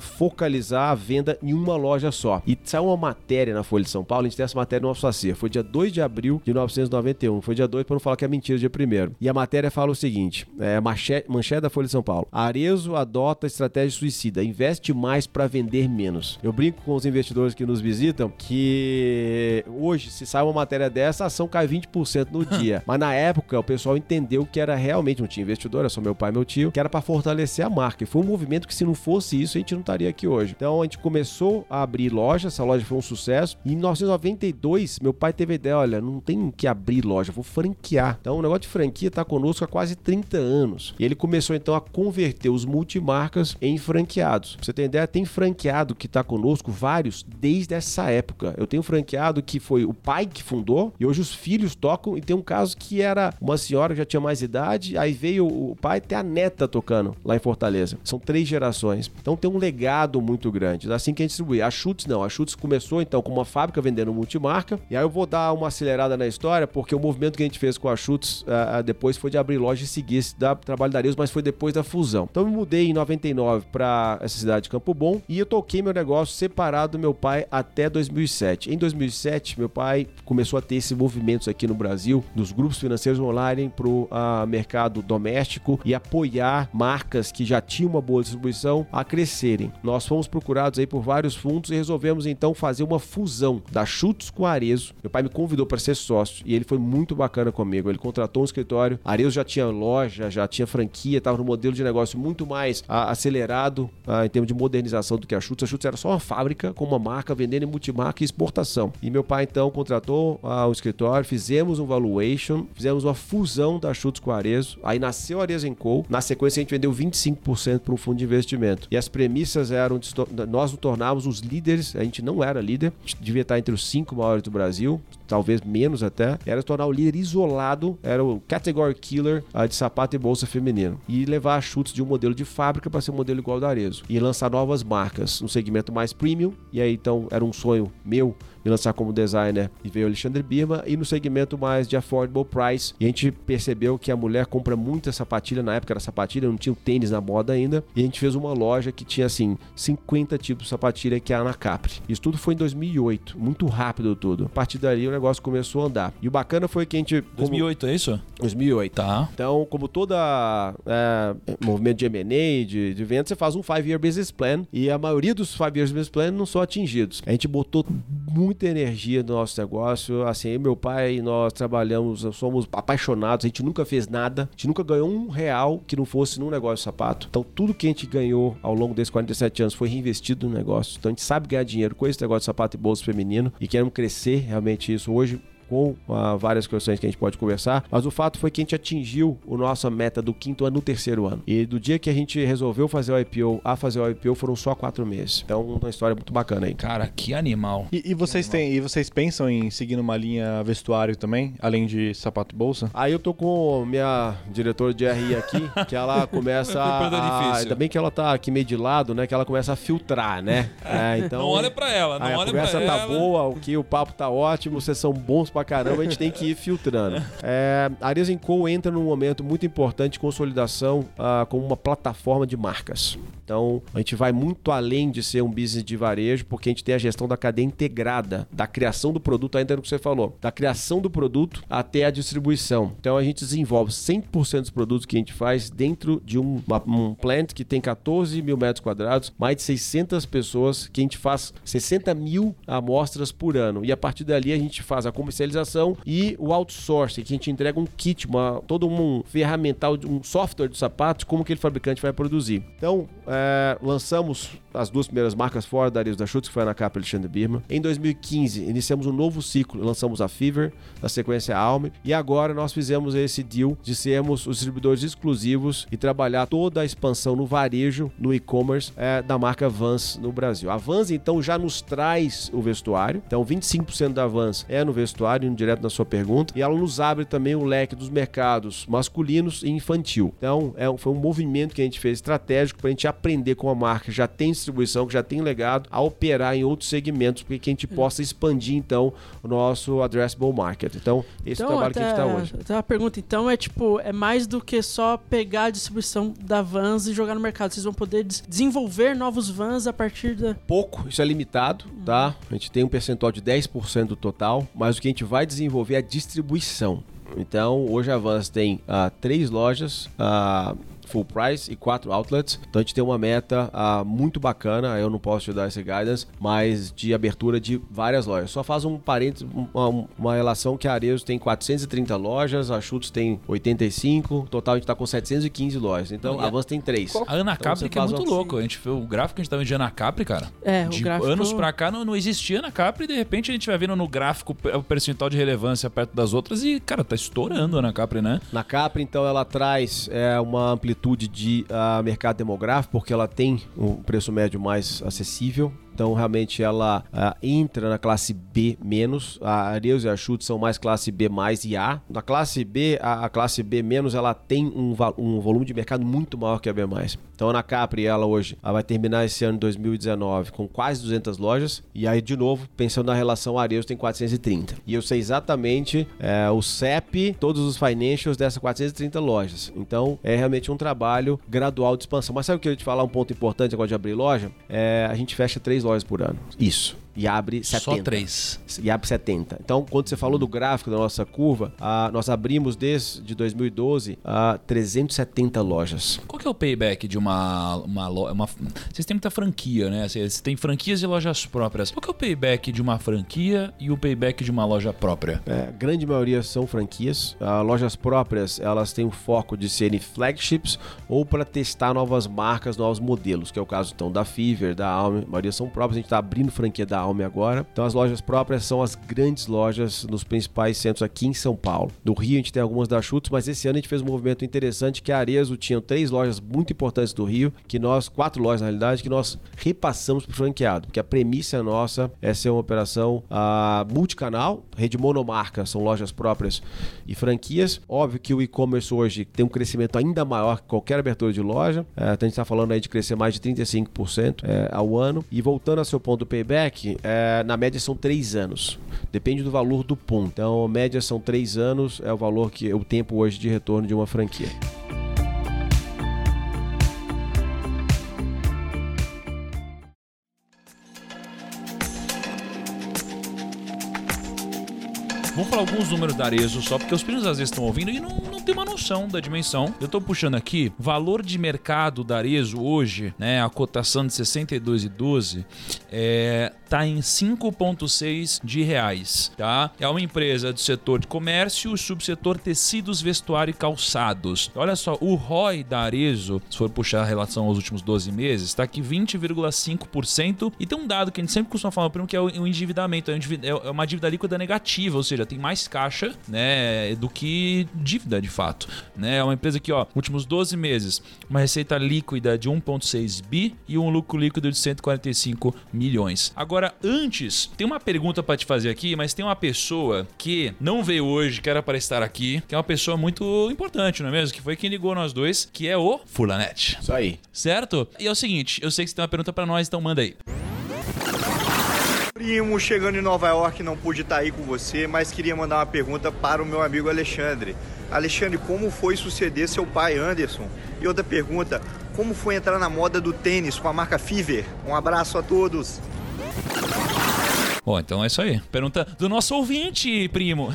Speaker 4: focalizar a venda em uma loja só. E saiu uma matéria na Folha de São Paulo, a gente tem essa matéria no nosso ACIR. Foi dia 2 de abril de 1991. Foi dia 2 para não falar que é mentira dia 1 E a matéria fala o seguinte: é, manchete, manchete da Folha de São Paulo. Arezo adota estratégia suicida, investe mais para vender menos. Eu brinco com os investidores que nos visitam que hoje, se sai uma matéria dessa, a ação cai 20% no dia. Mas na época, o pessoal entendeu que era realmente, não tinha investidor, era só meu pai e meu tio, que era para fortalecer a marca. E foi um movimento que, se não fosse isso, a gente não estaria aqui hoje. Então a gente começou a abrir loja, essa loja foi um sucesso. E em 1992, meu pai teve a ideia: olha, não tem que abrir loja, vou franquear. Então o negócio de franquia está conosco há quase 30 anos. E ele começou então a converter os multimarcas em franqueados. Pra você ter ideia, tem franqueado que está conosco, vários, desde essa época. Eu tenho franqueado que foi o pai que fundou e hoje os filhos tocam. E tem um caso que era uma senhora que já tinha mais idade, aí veio o pai até a neta tocando lá em Fortaleza. São três gerações. Então tem um legado muito grande. Assim que a gente distribui. A Schutz não. A Schutz começou então com uma fábrica vendendo multimarca. E aí eu vou dar uma acelerada na história, porque o movimento que a gente fez com a Chutes uh, depois foi de abrir loja e seguir da, trabalho da Arezzo, mas foi depois da fusão. Então eu mudei em 99 para essa cidade de Campo Bom e eu toquei meu negócio separado do meu pai até 2007. Em 2007, meu pai começou a ter esses movimentos aqui no Brasil, dos grupos financeiros rolarem para o uh, mercado doméstico e apoiar marcas que já tinham uma boa distribuição a crescerem. Nós fomos procurados aí por vários fundos e resolvemos então fazer uma fusão da Chutes com a Arezo. Meu pai me convidou para ser sócio e ele foi muito bacana comigo. Ele contratou um escritório, a Arezo já tinha loja, já tinha franquia, estava no modelo de negócio muito mais a, acelerado a, em termos de modernização do que a Chutes. A Chutes era só uma fábrica com uma marca vendendo em multimarca e exportação. E meu pai então contratou a, o escritório, fizemos um valuation, fizemos uma fusão da Chutes com a Arezo. Aí nasceu a Arezo Co. Na sequência a gente vendeu 25% para um fundo de investimento. E as premissas eram de nós nos tornávamos os líderes, a gente não era líder, a gente devia estar entre os cinco maiores do Brasil, talvez menos até, era tornar o líder isolado, era o category killer uh, de sapato e bolsa feminino. E levar chutes de um modelo de fábrica para ser um modelo igual ao da Arezzo. E lançar novas marcas no segmento mais premium. E aí então era um sonho meu me lançar como designer e veio Alexandre Birma e no segmento mais de affordable price. A gente percebeu que a mulher compra muita sapatilha, na época era sapatilha, não tinha o tênis na moda ainda, e a gente fez uma loja que tinha assim 50 tipos de sapatilha que é a Ana Capri. Isso tudo foi em 2008, muito rápido tudo. A partir dali o negócio começou a andar. E o bacana foi que a gente
Speaker 2: 2008 é isso?
Speaker 4: 2008.
Speaker 2: Tá.
Speaker 4: Então, como toda é, movimento de M&A, de, de venda, você faz um 5 year business plan e a maioria dos 5 years business plan não são atingidos. A gente botou muita energia no nosso negócio. Assim, meu pai e nós trabalhamos, somos apaixonados, a gente nunca fez nada, a gente nunca ganhou um real que não fosse num negócio de sapato. Então, tudo que a gente ganhou ao longo desses 47 anos foi reinvestido no negócio. Então, a gente sabe ganhar dinheiro com esse negócio de sapato e bolso feminino e queremos crescer realmente isso. Hoje, com uh, várias questões que a gente pode conversar, mas o fato foi que a gente atingiu a nossa meta do quinto ano no terceiro ano. E do dia que a gente resolveu fazer o IPO a fazer o IPO foram só quatro meses. Então, uma história muito bacana aí.
Speaker 2: Cara, que animal.
Speaker 3: E, e vocês
Speaker 2: animal.
Speaker 3: têm, e vocês pensam em seguir numa linha vestuário também, além de sapato e bolsa?
Speaker 4: Aí eu tô com minha diretora de RI aqui, que ela começa a, ainda bem que ela tá aqui meio de lado, né, que ela começa a filtrar, né?
Speaker 2: É, então, não olha para ela, não olha para ela.
Speaker 4: A conversa tá boa, o que o papo tá ótimo, vocês são bons pra caramba, a gente tem que ir filtrando. É, a Arias Co entra num momento muito importante de consolidação uh, como uma plataforma de marcas. Então, a gente vai muito além de ser um business de varejo, porque a gente tem a gestão da cadeia integrada, da criação do produto, ainda no que você falou, da criação do produto até a distribuição. Então, a gente desenvolve 100% dos produtos que a gente faz dentro de um, uma, um plant que tem 14 mil metros quadrados, mais de 600 pessoas, que a gente faz 60 mil amostras por ano. E a partir dali, a gente faz a comercialização e o outsourcing, que a gente entrega um kit, uma, todo um ferramental, um software de sapatos, como que aquele fabricante vai produzir. Então, é, lançamos as duas primeiras marcas fora da Arius da Schutz, que foi a Anacapa e Alexandre Birman. Em 2015, iniciamos um novo ciclo, lançamos a Fever, na sequência a Alme, e agora nós fizemos esse deal de sermos os distribuidores exclusivos e trabalhar toda a expansão no varejo, no e-commerce é, da marca Vans no Brasil. A Vans, então, já nos traz o vestuário, então 25% da Vans é no vestuário, indo direto na sua pergunta, e ela nos abre também o leque dos mercados masculinos e infantil. Então, é, foi um movimento que a gente fez estratégico para a gente aprender com a marca, já tem distribuição, que já tem legado, a operar em outros segmentos, para que a gente possa expandir, então, o nosso addressable market. Então, esse então, é o trabalho até, que a gente está hoje.
Speaker 5: Então, a pergunta, então, é tipo, é mais do que só pegar a distribuição da Vans e jogar no mercado. Vocês vão poder desenvolver novos Vans a partir da...
Speaker 4: Pouco, isso é limitado, uhum. tá? A gente tem um percentual de 10% do total, mas o que a gente vai desenvolver é a distribuição. Então, hoje a Vans tem uh, três lojas, uh, full price e quatro outlets. Então a gente tem uma meta uh, muito bacana, eu não posso te dar esse guidance, mas de abertura de várias lojas. Só faz um parênteses, uma, uma relação que a Arezzo tem 430 lojas, a Chutes tem 85, total a gente tá com 715 lojas. Então a Vans tem 3.
Speaker 2: A Ana então, Capri que é muito uma... louco. A gente vê o gráfico que a gente tava vendo de Ana Capri, cara.
Speaker 5: É,
Speaker 2: de
Speaker 5: o gráfico...
Speaker 2: anos pra cá não, não existia Ana Capri e de repente a gente vai vendo no gráfico o percentual de relevância perto das outras e, cara, tá estourando a Ana Capri, né?
Speaker 4: Na Capri, então, ela traz é, uma amplitude de uh, mercado demográfico, porque ela tem um preço médio mais acessível. Então realmente ela ah, entra na classe B menos. A Arezzo e a Schutz são mais classe B mais e A. Na classe B, a, a classe B menos ela tem um, um volume de mercado muito maior que a B mais. Então a Ana Capri, ela hoje, ela vai terminar esse ano de 2019 com quase 200 lojas. E aí, de novo, pensando na relação Arezzo, tem 430. E eu sei exatamente é, o CEP, todos os financials dessas 430 lojas. Então é realmente um trabalho gradual de expansão. Mas sabe o que eu ia te falar? Um ponto importante agora de abrir loja? É, a gente fecha três lojas por ano. Isso. E abre 70.
Speaker 2: Só três.
Speaker 4: E abre 70. Então, quando você falou do gráfico da nossa curva, ah, nós abrimos desde 2012 a 370 lojas.
Speaker 2: Qual que é o payback de uma, uma loja? Uma... Vocês têm muita franquia, né? Vocês têm franquias e lojas próprias. Qual que é o payback de uma franquia e o payback de uma loja própria?
Speaker 4: É, a grande maioria são franquias. Ah, lojas próprias, elas têm o foco de serem flagships ou para testar novas marcas, novos modelos, que é o caso então da Fever, da Alme. A maioria são próprias. A gente está abrindo franquia da Alme agora. Então, as lojas próprias são as grandes lojas nos principais centros aqui em São Paulo. No Rio, a gente tem algumas da Chutes, mas esse ano a gente fez um movimento interessante que a Arezo tinha três lojas muito importantes do Rio, que nós, quatro lojas na realidade, que nós repassamos para o franqueado, porque a premissa nossa é ser uma operação ah, multicanal, rede monomarca, são lojas próprias e franquias. Óbvio que o e-commerce hoje tem um crescimento ainda maior que qualquer abertura de loja. É, então a gente está falando aí de crescer mais de 35% é, ao ano. E voltando ao seu ponto do payback, é, na média são três anos. Depende do valor do ponto. Então, média são três anos, é o valor que o tempo hoje de retorno de uma franquia.
Speaker 2: Vamos falar alguns números da Arezo só, porque os primos às vezes estão ouvindo e não, não tem uma noção da dimensão. Eu tô puxando aqui, valor de mercado da Arezo hoje, né, a cotação de 62,12 é, tá em 5,6 de reais, tá? É uma empresa do setor de comércio, subsetor tecidos, vestuário e calçados. Olha só, o ROI da Arezo, se for puxar a relação aos últimos 12 meses, tá aqui 20,5% e tem um dado que a gente sempre costuma falar, primo, que é o endividamento, é endivid- é uma dívida líquida negativa, ou seja, tem mais caixa, né, do que dívida de fato, né? É uma empresa que, ó, últimos 12 meses, uma receita líquida de 1.6 bi e um lucro líquido de 145 milhões. Agora, antes, tem uma pergunta pra te fazer aqui, mas tem uma pessoa que não veio hoje, que era para estar aqui, que é uma pessoa muito importante, não é mesmo? Que foi quem ligou nós dois, que é o Fulanete.
Speaker 4: Isso aí.
Speaker 2: Certo? E é o seguinte, eu sei que você tem uma pergunta pra nós, então manda aí.
Speaker 1: Primo, chegando em Nova York, não pude estar aí com você, mas queria mandar uma pergunta para o meu amigo Alexandre. Alexandre, como foi suceder seu pai Anderson? E outra pergunta, como foi entrar na moda do tênis com a marca Fever? Um abraço a todos.
Speaker 2: Bom, então é isso aí. Pergunta do nosso ouvinte, primo.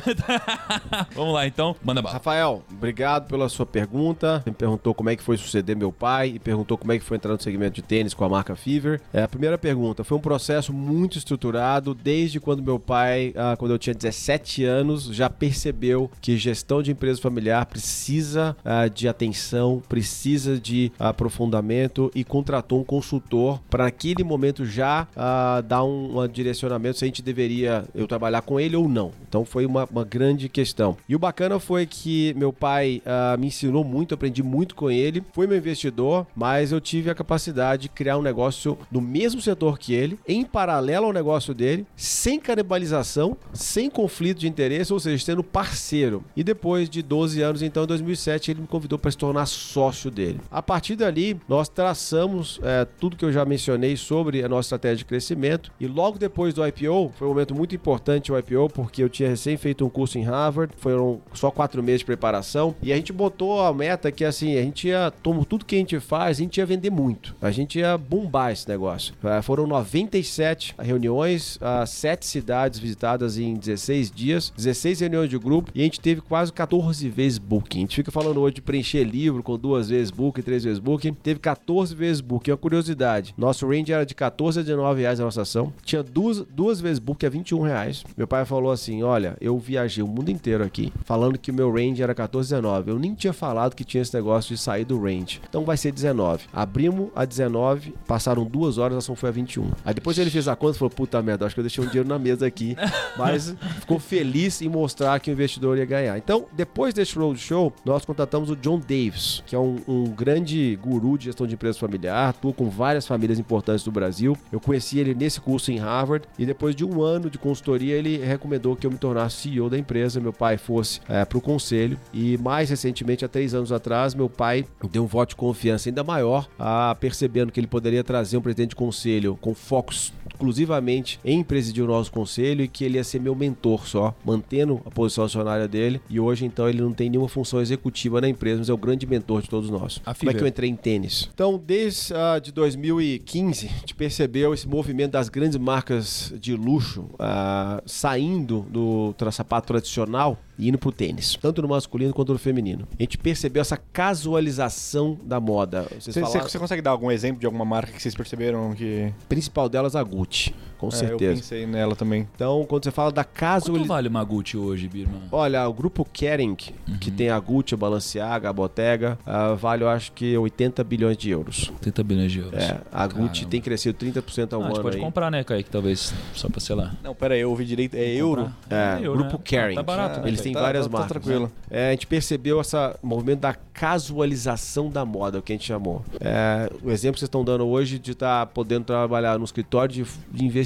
Speaker 2: Vamos lá, então. Manda bala.
Speaker 4: Rafael, obrigado pela sua pergunta. Me perguntou como é que foi suceder meu pai e perguntou como é que foi entrar no segmento de tênis com a marca Fever. É, a primeira pergunta, foi um processo muito estruturado desde quando meu pai, ah, quando eu tinha 17 anos, já percebeu que gestão de empresa familiar precisa ah, de atenção, precisa de aprofundamento e contratou um consultor para naquele momento já ah, dar um, um direcionamento se a gente deveria eu trabalhar com ele ou não. Então foi uma, uma grande questão. E o bacana foi que meu pai ah, me ensinou muito, aprendi muito com ele. Foi meu investidor, mas eu tive a capacidade de criar um negócio no mesmo setor que ele, em paralelo ao negócio dele, sem canibalização, sem conflito de interesse, ou seja, sendo parceiro. E depois de 12 anos, então em 2007, ele me convidou para se tornar sócio dele. A partir dali, nós traçamos é, tudo que eu já mencionei sobre a nossa estratégia de crescimento. E logo depois do IPO, foi um momento muito importante o IPO, porque eu tinha recém feito um curso em Harvard, foram só quatro meses de preparação. E a gente botou a meta que assim, a gente ia, como tudo que a gente faz, a gente ia vender muito. A gente ia bombar esse negócio. É, foram 97 reuniões, ah, sete cidades visitadas em 16 dias, 16 reuniões de grupo, e a gente teve quase 14 vezes booking. A gente fica falando hoje de preencher livro com duas vezes booking, três vezes booking. Teve 14 vezes booking. Uma curiosidade: nosso range era de 14 a 19 reais a nossa ação. Tinha duas, duas duas vezes book a 21 reais. Meu pai falou assim: olha, eu viajei o mundo inteiro aqui, falando que o meu range era 14,19. Eu nem tinha falado que tinha esse negócio de sair do range. Então vai ser 19. Abrimos a 19, passaram duas horas, a ação foi a 21. Aí depois ele fez a conta e falou: puta merda, acho que eu deixei um dinheiro na mesa aqui. Mas ficou feliz em mostrar que o investidor ia ganhar. Então, depois desse roadshow, nós contratamos o John Davis, que é um, um grande guru de gestão de empresa familiar, atua com várias famílias importantes do Brasil. Eu conheci ele nesse curso em Harvard e depois de um ano de consultoria, ele recomendou que eu me tornasse CEO da empresa, meu pai fosse é, para o conselho. E mais recentemente, há três anos atrás, meu pai deu um voto de confiança ainda maior, a, percebendo que ele poderia trazer um presidente de conselho com focos exclusivamente em presidir o nosso conselho e que ele ia ser meu mentor só, mantendo a posição acionária dele. E hoje, então, ele não tem nenhuma função executiva na empresa, mas é o grande mentor de todos nós. Como é que eu entrei em tênis? Então, desde ah, de 2015, a gente percebeu esse movimento das grandes marcas de luxo ah, saindo do sapato tradicional e indo pro tênis, tanto no masculino quanto no feminino. A gente percebeu essa casualização da moda.
Speaker 3: Você,
Speaker 4: falaram,
Speaker 3: consegue dar algum exemplo de alguma marca que vocês perceberam que.
Speaker 4: principal delas a Gucci, com
Speaker 3: É, eu
Speaker 4: certeza.
Speaker 3: pensei nela também.
Speaker 4: Então, quando você fala da
Speaker 2: Quanto
Speaker 4: casualização.
Speaker 2: vale uma Gucci hoje, Birman?
Speaker 4: Olha, o grupo Kering, que tem a Gucci, a Balenciaga, a Bottega, ah, vale, eu acho que 80 bilhões de euros.
Speaker 2: 30 bilhões de euros.
Speaker 4: É, a Gucci
Speaker 2: Caramba.
Speaker 4: tem crescido 30% ao
Speaker 2: Ah, a gente
Speaker 4: ano
Speaker 2: pode
Speaker 4: aí.
Speaker 2: comprar, né, Kaique? Talvez, só pra, sei lá.
Speaker 3: Não, pera aí, eu ouvi direito. É euro?
Speaker 4: É,
Speaker 2: euro,
Speaker 4: grupo
Speaker 2: né?
Speaker 4: Kering.
Speaker 2: Tá barato, né,
Speaker 4: Eles têm
Speaker 3: Tá-
Speaker 4: várias
Speaker 3: tá- tá
Speaker 4: marcas.
Speaker 3: tranquilo.
Speaker 4: né? É, a gente percebeu esse movimento da casualização da moda, o que a gente chamou. É, o exemplo que vocês estão dando hoje de estar podendo trabalhar no escritório de, de investimento.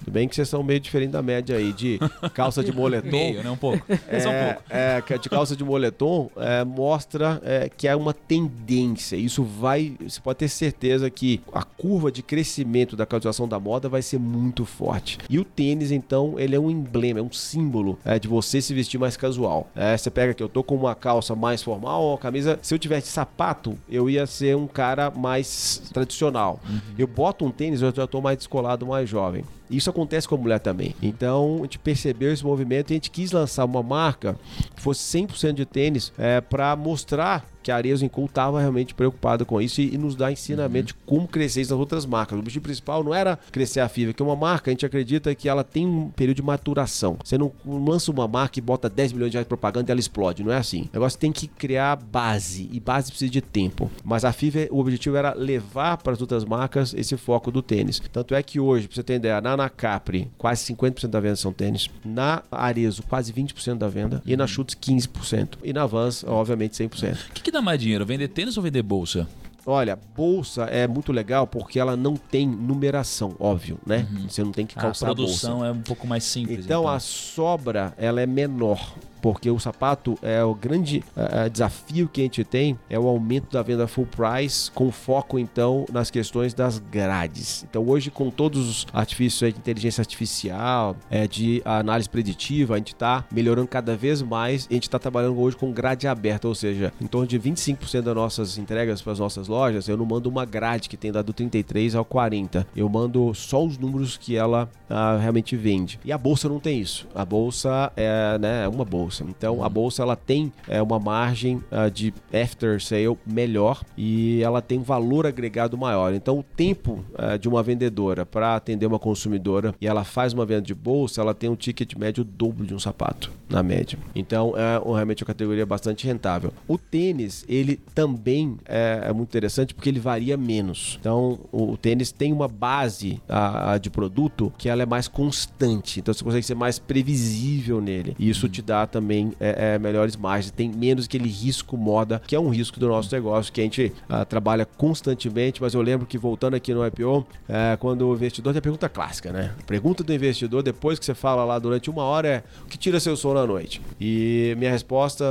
Speaker 4: Tudo bem que vocês são meio diferente da média aí, de calça de moletom.
Speaker 2: Meio, né? Um pouco. É só um
Speaker 4: É,
Speaker 2: pouco.
Speaker 4: é, a de calça de moletom é, mostra é, que é uma tendência. Isso vai. Você pode ter certeza que a curva de crescimento da casualização da moda vai ser muito forte. E o tênis, então, ele é um emblema, é um símbolo é, de você se vestir mais casual. É, você pega que eu tô com uma calça mais formal, uma camisa. Se eu tivesse sapato, eu ia ser um cara mais tradicional. Eu boto um tênis, eu já tô mais descolado, mais jovem. Navi. Isso acontece com a mulher também. Então, a gente percebeu esse movimento e a gente quis lançar uma marca que fosse 100% de tênis é, para mostrar que a Arezzo Co estava realmente preocupada com isso e, e nos dar ensinamento de como crescer nas outras marcas. O objetivo principal não era crescer a FIVA, que é uma marca, a gente acredita que ela tem um período de maturação. Você não lança uma marca e bota 10 milhões de reais de propaganda e ela explode. Não é assim. O negócio tem que criar base e base precisa de tempo. Mas a FIVA, o objetivo era levar para as outras marcas esse foco do tênis. Tanto é que hoje, para você ter ideia, na Anacapri, quase 50% da venda são tênis. Na Arezzo, quase 20% da venda. E na Schutz, 15%. E na Vans, obviamente, 100%.
Speaker 2: O que, que dá mais dinheiro? Vender tênis ou vender bolsa?
Speaker 4: Olha, bolsa é muito legal porque ela não tem numeração, óbvio, né? Você não tem que
Speaker 2: A
Speaker 4: calçar a bolsa.
Speaker 2: produção é um pouco mais simples.
Speaker 4: Então, a sobra ela é menor. Porque o sapato é o grande eh, desafio que a gente tem é o aumento da venda full price, com foco então nas questões das grades. Então hoje com todos os artifícios de inteligência artificial, é, de análise preditiva, a gente está melhorando cada vez mais. A gente está trabalhando hoje com grade aberta, ou seja, em torno de 25% das nossas entregas para as nossas lojas, eu não mando uma grade que tem dado do 33 ao 40. Eu mando só os números que ela ah, realmente vende. E a bolsa não tem isso. A bolsa é né, uma bolsa. Então a bolsa ela tem é, uma margem ah, de after sale melhor e ela tem um valor agregado maior. Então o tempo ah, de uma vendedora para atender uma consumidora e ela faz uma venda de bolsa, ela tem um ticket médio dobro de um sapato na média. Então é realmente uma categoria bastante rentável. O tênis ele também é, é muito interessante porque ele varia menos. Então o, tênis tem uma base ah, de produto que ela é mais constante. Então você consegue ser mais previsível nele. E isso te dá também é, é, melhores margens. Tem menos aquele risco moda, que é um risco do nosso negócio, que a gente ah, trabalha constantemente. Mas eu lembro que voltando aqui no IPO, é, quando o investidor tem a pergunta clássica, né? A pergunta do investidor, depois que você fala lá durante uma hora, é o que tira seu sono à noite? E minha resposta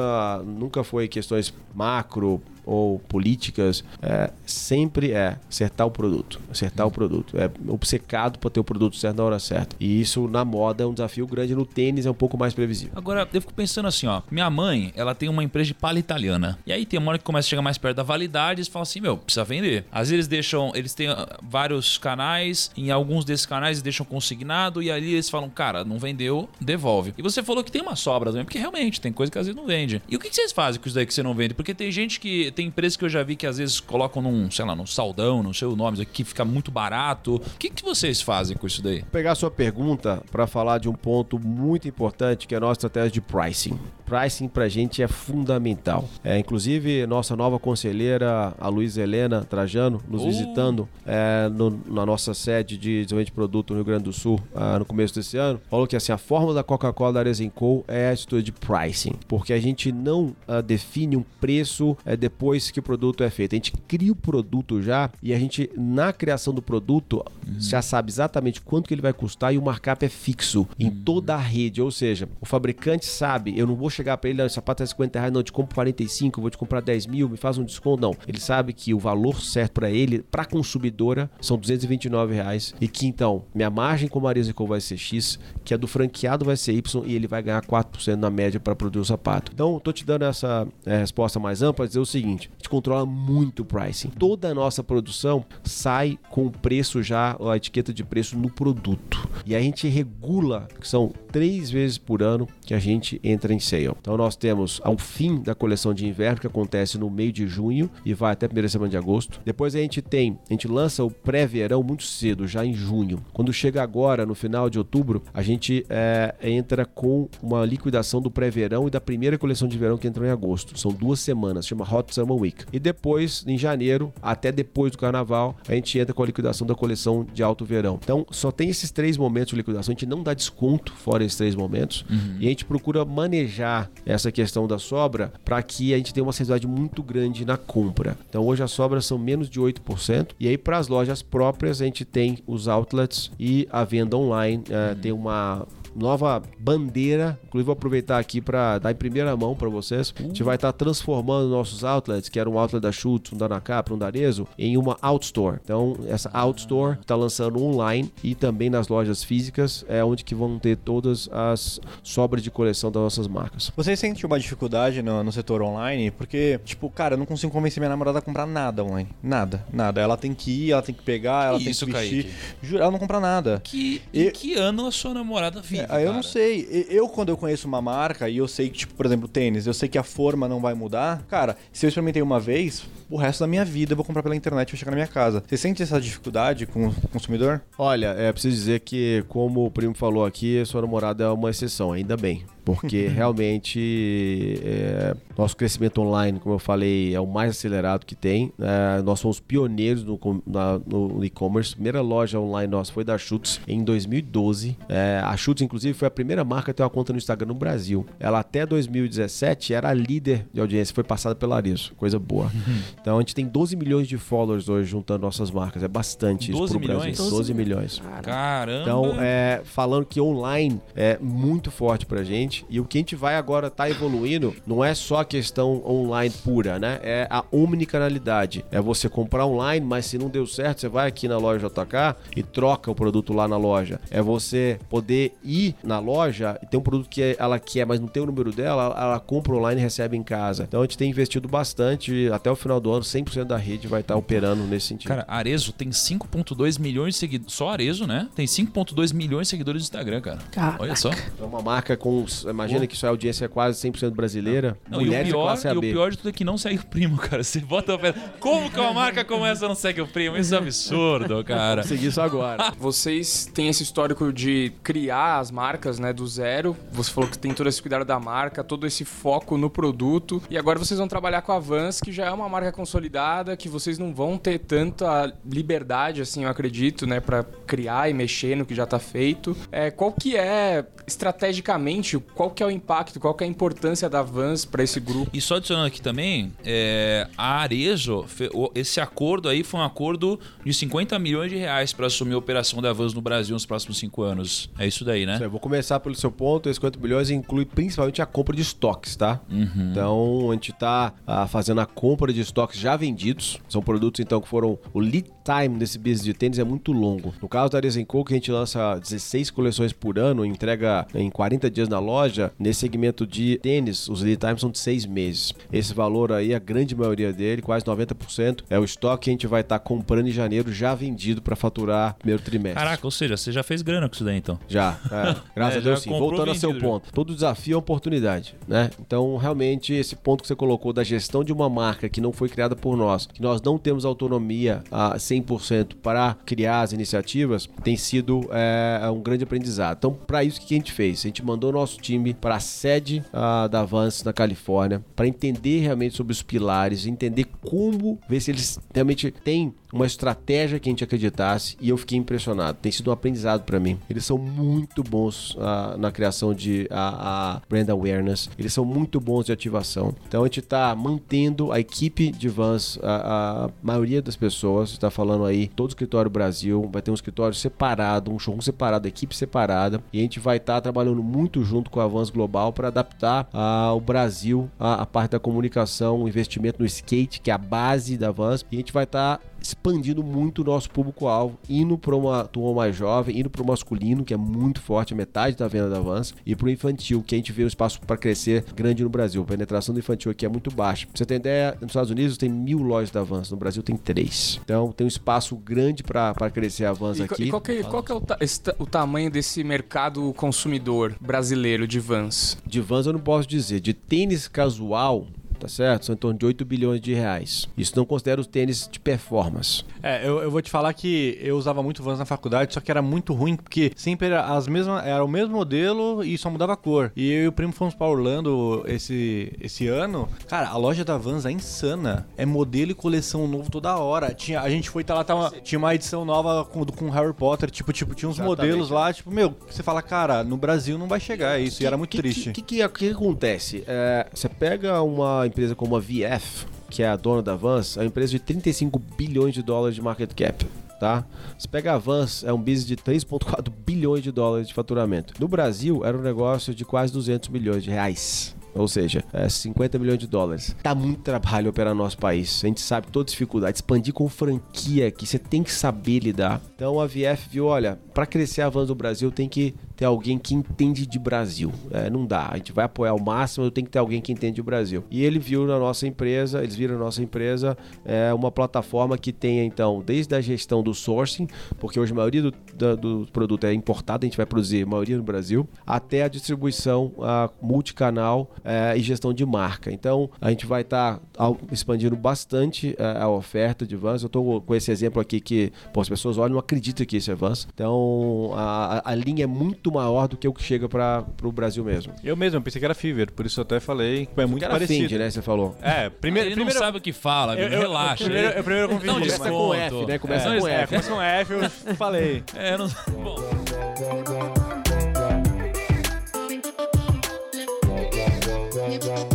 Speaker 4: nunca foi questões macro ou políticas, é, sempre é acertar o produto. Acertar o produto. É obcecado para ter o produto certo na hora certa. E isso na moda é um desafio grande. No tênis é um pouco mais previsível.
Speaker 2: Agora, eu fico pensando assim, ó. Minha mãe, ela tem uma empresa de palha italiana. E aí tem uma hora que começa a chegar mais perto da validade, eles falam assim, meu, precisa vender. Às vezes eles deixam, eles têm ah, vários canais, em alguns desses canais eles deixam consignado e ali eles falam, cara, não vendeu, devolve. E você falou que tem uma sobra também, porque realmente tem coisa que às vezes não vende. E o que que vocês fazem com isso daí que você não vende? Porque tem gente que tem empresas que eu já vi que às vezes colocam num, sei lá, num saldão, no seu nome, que fica muito barato. O que, que vocês fazem com isso daí?
Speaker 4: Vou pegar a sua pergunta para falar de um ponto muito importante que é a nossa estratégia de pricing. Pricing pra gente é fundamental. É, inclusive, nossa nova conselheira, a Luísa Helena Trajano, nos
Speaker 2: Oh.
Speaker 4: visitando é, no- na nossa sede de desenvolvimento de produto no Rio Grande do Sul ah, no começo desse ano, falou que assim, a fórmula da Coca-Cola da Arezenco é a estrutura de pricing, porque a gente não ah, define um preço eh, depois que o produto é feito. A gente cria o produto já e a gente, na criação do produto, já sabe exatamente quanto que ele vai custar e o markup é fixo em toda a rede. Ou seja, o fabricante sabe, eu não vou chegar para ele, "Ah, esse sapato é 50 reais, não, eu te compro 45, eu vou te comprar 10 mil, me faz um desconto. Não, ele sabe que o valor certo para ele, para a consumidora, são 229 reais e que então minha margem com Marisa Co vai ser X, que a do franqueado vai ser Y e ele vai ganhar 4% na média para produzir o sapato. Então, tô te dando essa eh, resposta mais ampla para dizer o seguinte: a gente controla muito o pricing. Toda a nossa produção sai com o preço já, a etiqueta de preço no produto. E a gente regula, que são três vezes por ano que a gente entra em sale. Então, nós temos ao fim da coleção de inverno, que acontece no meio de junho e vai até a primeira semana de agosto. Depois a gente tem, a gente lança o pré-verão muito cedo, já em junho. Quando chega agora, no final de outubro, a gente eh, entra com uma liquidação do pré-verão e da primeira coleção de verão que entrou em agosto. São duas semanas, chama Hot Summer Week. E depois, em janeiro, até depois do carnaval, a gente entra com a liquidação da coleção de alto verão. Então, só tem esses três momentos de liquidação. A gente não dá desconto fora esses três momentos. E a gente procura manejar essa questão da sobra para que a gente tenha uma sensibilidade muito grande na compra. Então, hoje as sobras são menos de 8%. E aí, para as lojas próprias, a gente tem os outlets e a venda online. eh, Tem uma nova bandeira. Inclusive, vou aproveitar aqui para dar em primeira mão para vocês. A gente vai estar transformando nossos outlets, que era um outlet da Schutz, um da Nakapra, um da Arezzo, em uma outstore. Então, essa outstore está lançando online e também nas lojas físicas, é onde que vão ter todas as sobras de coleção das nossas marcas.
Speaker 3: Vocês sentem uma dificuldade no, no setor online? Porque, tipo, cara, eu não consigo convencer minha namorada a comprar nada online. Nada, nada. Ela tem que ir, ela tem que pegar, ela
Speaker 2: Que
Speaker 3: tem
Speaker 2: isso,
Speaker 3: que vestir.
Speaker 2: Kaique?
Speaker 3: Juro, ela não compra nada.
Speaker 2: Que,
Speaker 3: E-
Speaker 2: Em que ano a sua namorada vive?
Speaker 3: É, eu não sei. Eu, quando eu conheço uma marca e eu sei que, tipo, por exemplo, tênis, eu sei que a forma não vai mudar, cara, se eu experimentei uma vez, o resto da minha vida eu vou comprar pela internet e vai chegar na minha casa. Você sente essa dificuldade com o consumidor?
Speaker 4: Olha, é preciso dizer que, como o primo falou aqui, sua namorada é uma exceção, ainda bem. Porque realmente é, nosso crescimento online, como eu falei, é o mais acelerado que tem. É, nós somos pioneiros no, na- no e-commerce. A primeira loja online nossa foi da Schutz em 2012. É, a Schutz, inclusive, foi a primeira marca a ter uma conta no Instagram no Brasil. Ela até 2017 era a líder de audiência, foi passada pela Arizo. Coisa boa. Então a gente tem 12 milhões de followers hoje juntando nossas marcas. É bastante isso
Speaker 2: 12
Speaker 4: pro
Speaker 2: milhões?
Speaker 4: Brasil. 12 milhões.
Speaker 2: Caramba.
Speaker 4: Então, é, falando que online é muito forte pra gente. E o que a gente vai agora tá evoluindo não é só a questão online pura, né? É a omnicanalidade. É você comprar online, mas se não deu certo, você vai aqui na loja JK e troca o produto lá na loja. É você poder ir na loja e ter um produto que ela quer, mas não tem o número dela, ela, ela compra online e recebe em casa. Então a gente tem investido bastante. Até o final do ano, 100% da rede vai estar operando nesse sentido.
Speaker 2: Cara, Arezo tem 5.2 milhões de seguidores. Só Arezo, né? Tem 5.2 milhões de seguidores no Instagram, cara.
Speaker 5: Caraca.
Speaker 2: Olha só.
Speaker 4: É uma marca com. Imagina que sua audiência é quase 100% brasileira.
Speaker 2: Não, e, o
Speaker 4: mulheres da
Speaker 2: pior,
Speaker 4: classe
Speaker 2: e o pior de tudo é que não segue o primo, cara. Você bota. Como que uma marca como essa não segue o primo? Isso é absurdo, cara.
Speaker 4: Vou seguir isso agora.
Speaker 6: Vocês têm esse histórico de criar as marcas, né, do zero. Você falou que tem todo esse cuidado da marca, todo esse foco no produto. E agora vocês vão trabalhar com a Vans, que já é uma marca consolidada, que vocês não vão ter tanta liberdade, assim, eu acredito, né, para criar e mexer no que já tá feito. É, qual que é estrategicamente, qual que é o impacto, qual que é a importância da Vans para esse grupo?
Speaker 2: E só adicionando aqui também, é, a Arezo, fe- o- esse acordo aí foi um acordo de 50 milhões de reais para assumir a operação da Vans no Brasil nos próximos cinco anos. É isso daí, né?
Speaker 4: Eu vou começar pelo seu ponto. Esse 50 milhões inclui principalmente a compra de estoques, tá?
Speaker 2: Uhum.
Speaker 4: Então, a gente tá ah, fazendo a compra de estoques já vendidos. São produtos, então, que foram. O lead time desse business de tênis é muito longo. No caso da Arezenco, que a gente lança 16 coleções por ano, entrega em 40 dias na loja. Loja, nesse segmento de tênis, os lead times são de seis meses. Esse valor aí, a grande maioria dele, quase 90%, é o estoque que a gente vai estar comprando em janeiro, já vendido para faturar primeiro trimestre.
Speaker 2: Caraca, ou seja, você já fez grana com isso daí então.
Speaker 4: Já, é. graças
Speaker 2: É,
Speaker 4: a Deus sim. Voltando ao seu
Speaker 2: vendido, já.
Speaker 4: ponto, todo desafio é oportunidade, né? Então, realmente, esse ponto que você colocou da gestão de uma marca que não foi criada por nós, que nós não temos autonomia a 100% para criar as iniciativas, tem sido é, um grande aprendizado. Então, para isso, o que a gente fez? A gente mandou nosso time para a sede ah, da Vance na Califórnia, para entender realmente sobre os pilares, entender como, ver se eles realmente têm uma estratégia que a gente acreditasse e eu fiquei impressionado. Tem sido um aprendizado para mim. Eles são muito bons ah, na criação de a, a brand awareness. Eles são muito bons de ativação. Então a gente está mantendo a equipe de Vans, a, a maioria das pessoas está falando aí todo o escritório Brasil vai ter um escritório separado, um showroom separado, equipe separada e a gente vai estar trabalhando muito junto com a Vans Global para adaptar ah, o Brasil à, à parte da comunicação, o investimento no skate que é a base da Vans e a gente vai estar expandindo muito o nosso público-alvo, indo para uma turma mais jovem, indo para o masculino, que é muito forte, metade da venda da Vans, e para o infantil, que a gente vê um espaço para crescer grande no Brasil. A penetração do infantil aqui é muito baixa. Pra você ter ideia, nos Estados Unidos tem mil lojas da Vans, no Brasil tem três. Então tem um espaço grande para crescer a Vans
Speaker 6: E,
Speaker 4: aqui.
Speaker 6: e qual que, qual que é o, ta- o tamanho desse mercado consumidor brasileiro de vans?
Speaker 4: De Vans eu não posso dizer. De tênis casual, tá certo? São em torno de 8 bilhões de reais. Isso não considera os tênis de performance.
Speaker 3: É, eu, eu vou te falar que eu usava muito Vans na faculdade, só que era muito ruim, porque sempre era, as mesmas, era o mesmo modelo e só mudava a cor. E eu e o primo fomos pra Orlando esse, esse ano. Cara, a loja da Vans é insana. É modelo e coleção novo toda hora. Tinha, a gente foi tá lá, tava, tinha uma edição nova com, com Harry Potter, tipo, tipo, tinha uns
Speaker 4: Exatamente.
Speaker 3: modelos lá, tipo, meu, que você fala, cara, no Brasil não vai chegar isso. e era muito
Speaker 4: que,
Speaker 3: triste.
Speaker 4: O que, que, que acontece? É, você pega uma empresa como a VF, que é a dona da Vans, é uma empresa de 35 bilhões de dólares de market cap. Tá? Você pega a Vans, é um business de 3,4 bilhões de dólares de faturamento. No Brasil, era um negócio de quase 200 milhões de reais. Ou seja, é 50 milhões de dólares. Tá muito trabalho operar no nosso país. A gente sabe toda dificuldade. Expandir com franquia que você tem que saber lidar. Então a VF viu, olha, para crescer a Vans no Brasil tem que ter alguém que entende de Brasil. É, não dá. A gente vai apoiar o máximo, tem que ter alguém que entende de Brasil. E ele viu na nossa empresa, eles viram na nossa empresa é, uma plataforma que tenha então desde a gestão do sourcing, porque hoje a maioria do, da- do produto é importado, a gente vai produzir a maioria no Brasil, até a distribuição a multicanal é, e gestão de marca. Então a gente vai estar expandindo bastante é, a oferta de Vans. Eu estou com esse exemplo aqui que pô, as pessoas olham e não acreditam que isso é Vans. Então a, a- linha é muito maior do que o que chega para o Brasil mesmo.
Speaker 3: Eu mesmo, eu pensei que era Fever, por isso eu até falei é muito parecido.
Speaker 4: Né? Você falou.
Speaker 3: É, primeiro,
Speaker 2: Ele
Speaker 3: primeiro
Speaker 2: não sabe o que fala,
Speaker 3: Eu- eu-
Speaker 2: relaxa.
Speaker 3: eu primeiro- eu primeiro confundi, mas-
Speaker 4: Começa com. F, né? Começa
Speaker 3: é,
Speaker 4: com
Speaker 3: é,
Speaker 4: F.
Speaker 3: começa com F, eu falei.
Speaker 2: É, não... Bom, Bye.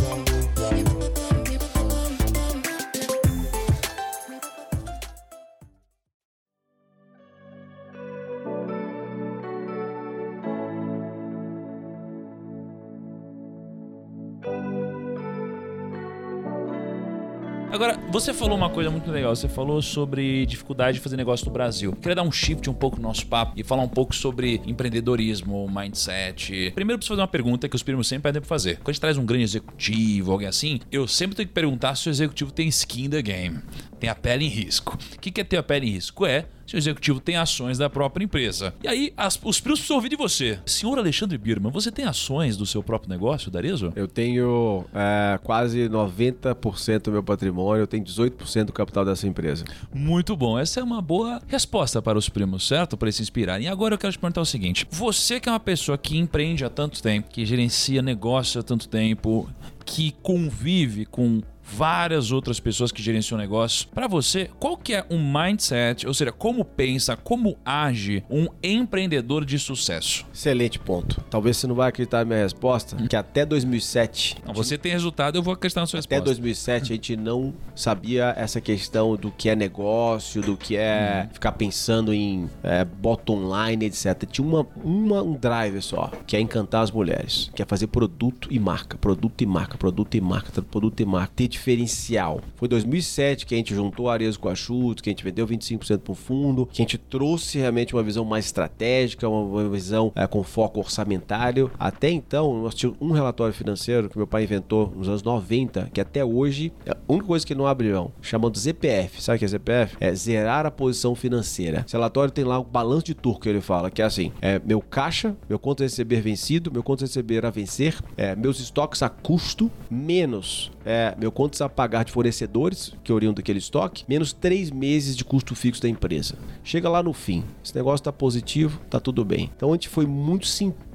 Speaker 2: Agora, você falou uma coisa muito legal. Você falou sobre dificuldade de fazer negócio no Brasil. Queria dar um shift um pouco no nosso papo e falar um pouco sobre empreendedorismo, mindset. Primeiro, preciso fazer uma pergunta que os primos sempre pedem pra fazer. Quando a gente traz um grande executivo, alguém assim, eu sempre tenho que perguntar se o executivo tem skin in the game. Tem a pele em risco. O que é ter a pele em risco? É se o executivo tem ações da própria empresa. E aí, as- os primos precisam ouvir de você. Senhor Alexandre Birman, você tem ações do seu próprio negócio, Darezo?
Speaker 4: Eu tenho é, quase 90% do meu patrimônio, eu tenho 18% do capital dessa empresa.
Speaker 2: Muito bom. Essa é uma boa resposta para os primos, certo? Para eles se inspirarem. E agora eu quero te perguntar o seguinte: você que é uma pessoa que empreende há tanto tempo, que gerencia negócio há tanto tempo, que convive com várias outras pessoas que gerenciam negócios. Para você, qual que é um mindset, ou seja, como pensa, como age um empreendedor de sucesso?
Speaker 4: Excelente ponto. Talvez você não vai acreditar na minha resposta, que até 2007
Speaker 2: Não, você tem resultado, eu vou acreditar na sua
Speaker 4: Até
Speaker 2: resposta.
Speaker 4: 2007 a gente não sabia essa questão do que é negócio, do que é ficar pensando em é, bottom line, etc. Tinha uma, uma, um driver só, que é encantar as mulheres, que é fazer produto e marca, produto e marca, produto e marca, produto e marca, ter diferencial. Foi 2007 que a gente juntou a Arezo com a Chutes, que a gente vendeu 25% para o fundo, que a gente trouxe realmente uma visão mais estratégica, uma visão é, com foco orçamentário. Até então, nós tínhamos um relatório financeiro que meu pai inventou nos anos 90, que até hoje é a única coisa que não abre mão, chamando ZPF. Sabe o que é ZPF? É zerar a posição financeira. Esse relatório tem lá o balanço de turco que ele fala, que é assim: é meu caixa, meu conto a receber vencido, meu conto a receber a vencer, é, meus estoques a custo, menos é, meu conto a pagar de fornecedores, que oriam daquele estoque, menos três meses de custo fixo da empresa. Chega lá no fim, esse negócio está positivo, tá tudo bem. Então a gente foi muito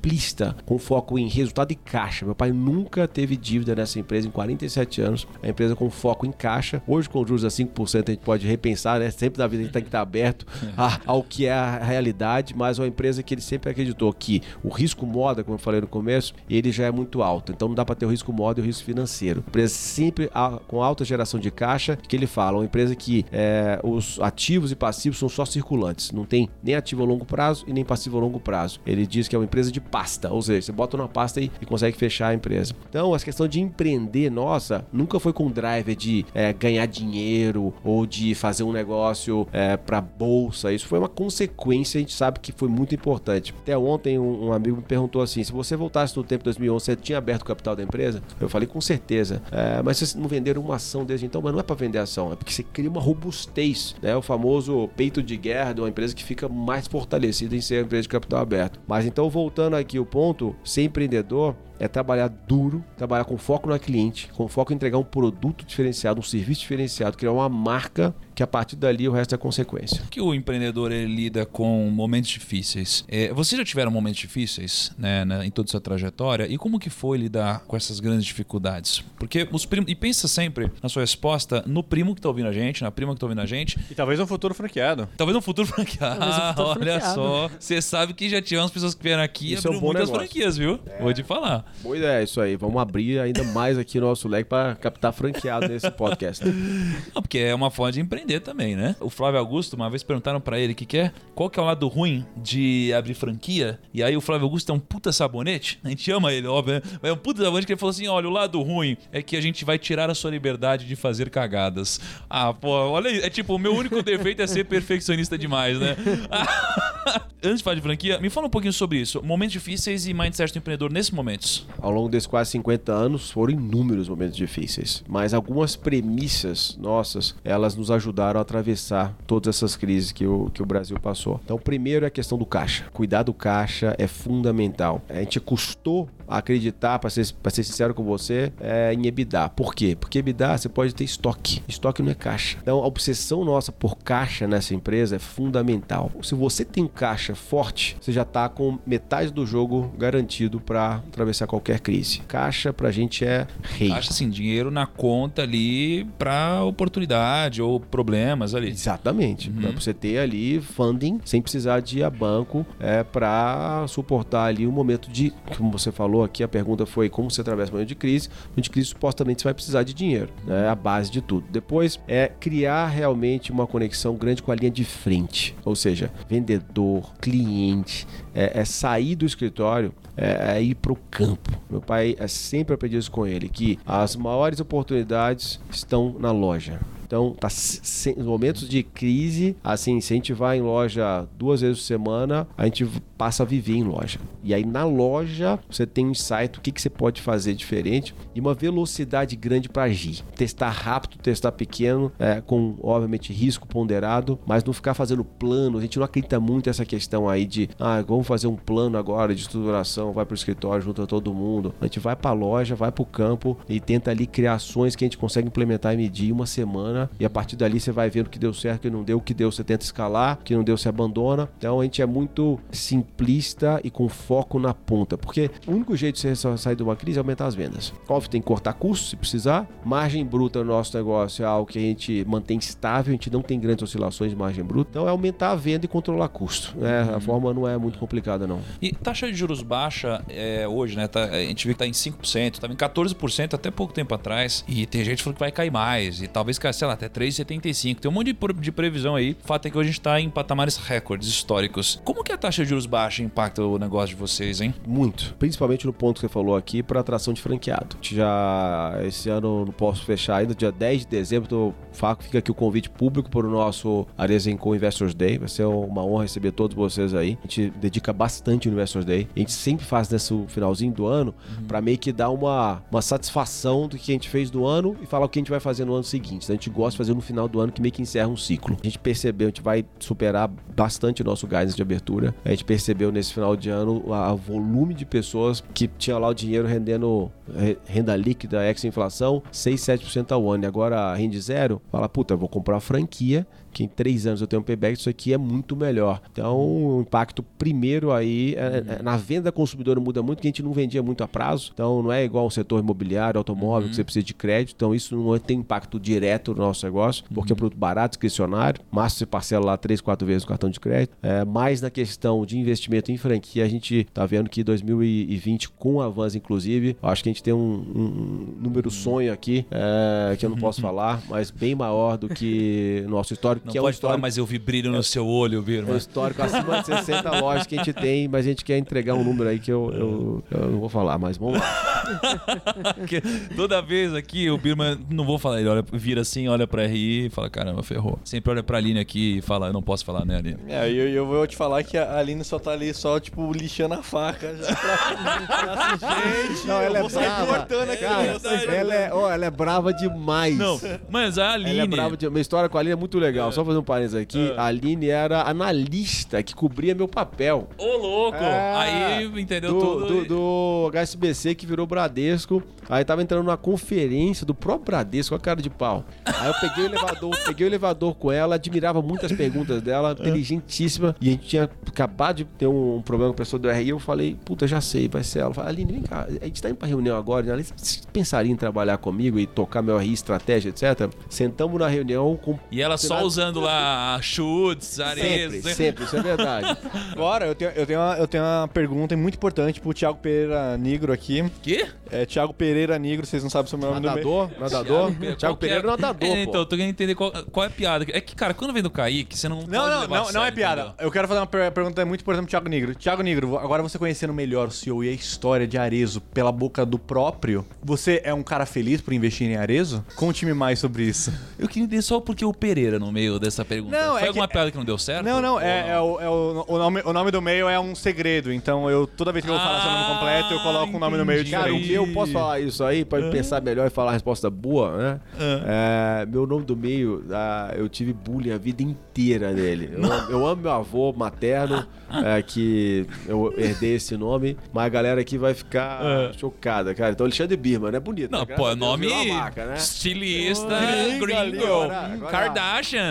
Speaker 4: simplista, com foco em resultado e caixa. Meu pai nunca teve dívida nessa empresa em 47 anos, a empresa com foco em caixa. Hoje, com juros a 5%, a gente pode repensar, né? Sempre na vida a gente tem que estar aberto a, ao que é a realidade, mas é uma empresa que ele sempre acreditou que o risco moda, como eu falei no começo, ele já é muito alto. Então não dá para ter o risco moda e o risco financeiro. Empresa sempre com alta geração de caixa, que ele fala, uma empresa que é, os ativos e passivos são só circulantes, não tem nem ativo a longo prazo e nem passivo a longo prazo. Ele diz que é uma empresa de pasta, ou seja, você bota numa pasta e, e consegue fechar a empresa. Então, essa questão de empreender, nossa, nunca foi com driver de é, ganhar dinheiro ou de fazer um negócio é, para bolsa. Isso foi uma consequência, a gente sabe que foi muito importante. Até ontem um, um amigo me perguntou assim, se você voltasse no tempo 2011, você tinha aberto o capital da empresa? Eu falei com certeza. É, mas vocês não venderam uma ação desde então, mas não é para vender ação, é porque você cria uma robustez, né? O famoso peito de guerra de uma empresa que fica mais fortalecida em ser uma empresa de capital aberto. Mas então, voltando aqui o ponto, ser empreendedor é trabalhar duro, trabalhar com foco no cliente, com foco em entregar um produto diferenciado, um serviço diferenciado, criar uma marca que a partir dali o resto é consequência.
Speaker 2: que o empreendedor ele lida com momentos difíceis? É, vocês já tiveram momentos difíceis né, em toda essa trajetória? E como que foi lidar com essas grandes dificuldades? Porque os primos... E pensa sempre na sua resposta no primo que está ouvindo a gente, na prima que está ouvindo a gente.
Speaker 3: E talvez um futuro franqueado.
Speaker 2: Talvez um futuro franqueado. Um futuro olha franqueado. só. Você sabe que já tivemos pessoas que vieram aqui
Speaker 4: e abriram é um
Speaker 2: muitas
Speaker 4: negócio.
Speaker 2: franquias, viu? É. Vou te falar.
Speaker 4: Boa ideia, isso aí. Vamos abrir ainda mais aqui o nosso leque para captar franqueado nesse podcast.
Speaker 2: Não, porque é uma forma de empreender também, né? O Flávio Augusto, uma vez perguntaram para ele que que é, qual que é o lado ruim de abrir franquia. E aí o Flávio Augusto é um puta sabonete. A gente ama ele, óbvio. Né? É um puta sabonete que ele falou assim: olha, o lado ruim é que a gente vai tirar a sua liberdade de fazer cagadas. Ah, pô, olha aí. É tipo, o meu único defeito é ser perfeccionista demais, né? Antes de falar de franquia, me fala um pouquinho sobre isso. Momentos difíceis e mindset do empreendedor nesses
Speaker 4: Ao longo desses quase 50 anos, foram inúmeros momentos difíceis. Mas algumas premissas nossas, elas nos ajudaram a atravessar todas essas crises que o, que o Brasil passou. Então, primeiro é a questão do caixa. Cuidar do caixa é fundamental. A gente custou acreditar, para ser, ser sincero com você, é em EBITDA. Por quê? Porque EBITDA você pode ter estoque. Estoque não é caixa. Então, a obsessão nossa por caixa nessa empresa é fundamental. Se você tem caixa forte, você já está com metade do jogo garantido para atravessar qualquer crise. Caixa pra gente é rei.
Speaker 2: Caixa, assim, dinheiro na conta ali para oportunidade ou problemas ali.
Speaker 4: Exatamente. Uhum. Para você ter ali funding sem precisar de ir a banco é, para suportar ali um momento de, como você falou aqui, a pergunta foi como você atravessa um momento de crise. No momento de crise, supostamente, você vai precisar de dinheiro. Né? É a base de tudo. Depois é criar realmente uma conexão grande com a linha de frente. Ou seja, vendedor, cliente, é, é sair do escritório é, é ir para o campo. Meu pai é sempre aprendi isso com ele, que as maiores oportunidades estão na loja. Então, tá momentos de crise, assim, se a gente vai em loja duas vezes por semana, a gente passa a viver em loja. E aí na loja você tem um insight, o que, que você pode fazer diferente e uma velocidade grande para agir. Testar rápido, testar pequeno, é, com obviamente risco ponderado, mas não ficar fazendo plano. A gente não acredita muito nessa questão aí de, ah, vamos fazer um plano agora de estruturação, vai para o escritório, junta todo mundo. A gente vai para a loja, vai para o campo e tenta ali criar ações que a gente consegue implementar e medir em uma semana e a partir dali você vai vendo o que deu certo, o que não deu, o que deu você tenta escalar, o que não deu você abandona. Então a gente é muito simplista e com foco na ponta, porque o único jeito de você sair de uma crise é aumentar as vendas. Óbvio, tem que cortar custos se precisar. Margem bruta no nosso negócio é algo que a gente mantém estável, a gente não tem grandes oscilações de margem bruta. Então é aumentar a venda e controlar custo. Né? A forma não é muito complicada, não.
Speaker 2: E taxa de juros baixa é, hoje, né? Tá, a gente vê que está em 5%, estava em 14% até pouco tempo atrás. E tem gente falando que vai cair mais. E talvez se sei lá, até 3,75. Tem um monte de, de previsão aí. O fato é que hoje a gente tá em patamares recordes históricos. Como que a taxa de juros baixa impacta o negócio de vocês, hein?
Speaker 4: Muito. Principalmente no ponto que você falou aqui, para atração de franqueado. A gente Já esse ano não posso fechar ainda, dia 10 de dezembro, tô, Faco, fica aqui o convite público para o nosso Arezenco Investors Day. Vai ser uma honra receber todos vocês aí. A gente dedica bastante no Investors Day. A gente sempre faz nesse finalzinho do ano para meio que dar uma, uma satisfação do que a gente fez do ano e falar o que a gente vai fazer no ano seguinte. Então, a gente gosta de fazer no final do ano que meio que encerra um ciclo. A gente percebeu, a gente vai superar bastante o nosso guidance de abertura. A gente percebeu nesse final de ano o volume de pessoas que tinha lá o dinheiro rendendo re- renda líquida, ex-inflação, 6, 7% ao ano. E agora rende zero, fala, puta, eu vou comprar franquia que em três anos eu tenho um payback, isso aqui é muito melhor. Então, o impacto primeiro aí, é- é- na venda consumidora muda muito, que a gente não vendia muito a prazo. Então, não é igual o setor imobiliário, automóvel, que você precisa de crédito. Então, isso não tem impacto direto no nosso negócio, porque é um produto barato, discricionário. Máximo você parcela lá três, quatro vezes o cartão de crédito. É, mais na questão de investimento em franquia, a gente tá vendo que 2020, com o avanço, inclusive, eu acho que a gente tem um, um número sonho aqui, é, que eu não posso falar, mas bem maior do que nosso histórico,
Speaker 2: Não
Speaker 4: que é um
Speaker 2: pode falar, mas eu vi brilho no seu olho,
Speaker 4: é um histórico acima de 60 lojas que a gente tem, mas a gente quer entregar um número aí que eu, eu, eu não vou falar, mas vamos lá.
Speaker 2: Porque toda vez aqui o Birman, não vou falar, ele olha, vira assim, olha pra RI e fala: caramba, ferrou. Sempre olha pra Aline aqui e fala: eu não posso falar, né, Aline?
Speaker 3: É, eu, eu vou te falar que a Aline só tá ali só, tipo, lixando a faca já pra... Gente,
Speaker 4: Não, ela
Speaker 3: eu
Speaker 4: é brava. Cara, ela, é, ó, ela é brava demais.
Speaker 2: Não, mas a Aline.
Speaker 4: Ela é brava de... Minha história com a Aline é muito legal. Só fazer um parênteses aqui.
Speaker 2: É.
Speaker 4: A Aline era analista que cobria meu papel.
Speaker 2: Ô, louco!
Speaker 4: É,
Speaker 2: Aí entendeu
Speaker 4: do,
Speaker 2: tudo.
Speaker 4: do, do HSBC que virou Bradesco. Aí tava entrando numa conferência do próprio Bradesco, com a cara de pau. Aí eu peguei o elevador, peguei o elevador com ela, admirava muito as perguntas dela, inteligentíssima. E a gente tinha acabado de ter um, problema com a pessoa do RI. Eu falei, puta, já sei, vai ser ela. Eu falei, Aline, vem cá, a gente tá indo pra reunião agora, né? Aline, Você pensaria em trabalhar comigo e tocar meu RI, estratégia, etc? Sentamos na reunião com.
Speaker 2: E ela só usando lá chutes, areias.
Speaker 4: Sempre, sempre, isso é verdade.
Speaker 3: Agora, eu tenho, eu, tenho uma, eu tenho uma pergunta muito importante pro Thiago Pereira Negro aqui.
Speaker 2: Quê?
Speaker 3: É Thiago Pereira Negro, vocês não sabem o seu nome do meio.
Speaker 4: Nadador, nadador. Thiago
Speaker 2: que
Speaker 4: Pereira é nadador,
Speaker 2: É, então, eu tô querendo entender qual, qual é a piada. É que, cara, quando vem do Kaique, você não.
Speaker 3: Não,
Speaker 2: pode
Speaker 3: não,
Speaker 2: levar a
Speaker 3: não, não é piada.
Speaker 2: entendeu?
Speaker 3: Eu quero fazer uma per- pergunta muito importante pro Thiago Negro. Thiago Negro, agora você conhecendo melhor o CEO e a história de Arezo pela boca do próprio, você é um cara feliz por investir em Arezo? Conte-me mais sobre isso.
Speaker 2: Eu queria entender só porque o Pereira no meio dessa pergunta.
Speaker 3: Não,
Speaker 2: Foi
Speaker 3: é
Speaker 2: alguma
Speaker 3: que-
Speaker 2: piada que não deu certo?
Speaker 3: Não, não, é, é o, é o, o nome, o nome do meio é um segredo. Então eu toda vez que eu vou falar seu nome completo, eu coloco o nome no meio
Speaker 2: entendi.
Speaker 4: Cara, o meu, posso falar isso aí pra
Speaker 2: Ah.
Speaker 4: pensar melhor e falar a resposta boa, né? É, meu nome do meio, ah, eu tive bullying a vida inteira dele. Eu, amo- eu amo meu avô materno, é, que eu herdei esse nome, mas a galera aqui vai ficar chocada, cara. Então, Alexandre Birman, né? Bonito.
Speaker 2: Não,
Speaker 4: né?
Speaker 2: pô, nome
Speaker 4: marca, né?
Speaker 2: estilista,
Speaker 4: Gringo
Speaker 2: gringo,
Speaker 4: ali, agora- agora-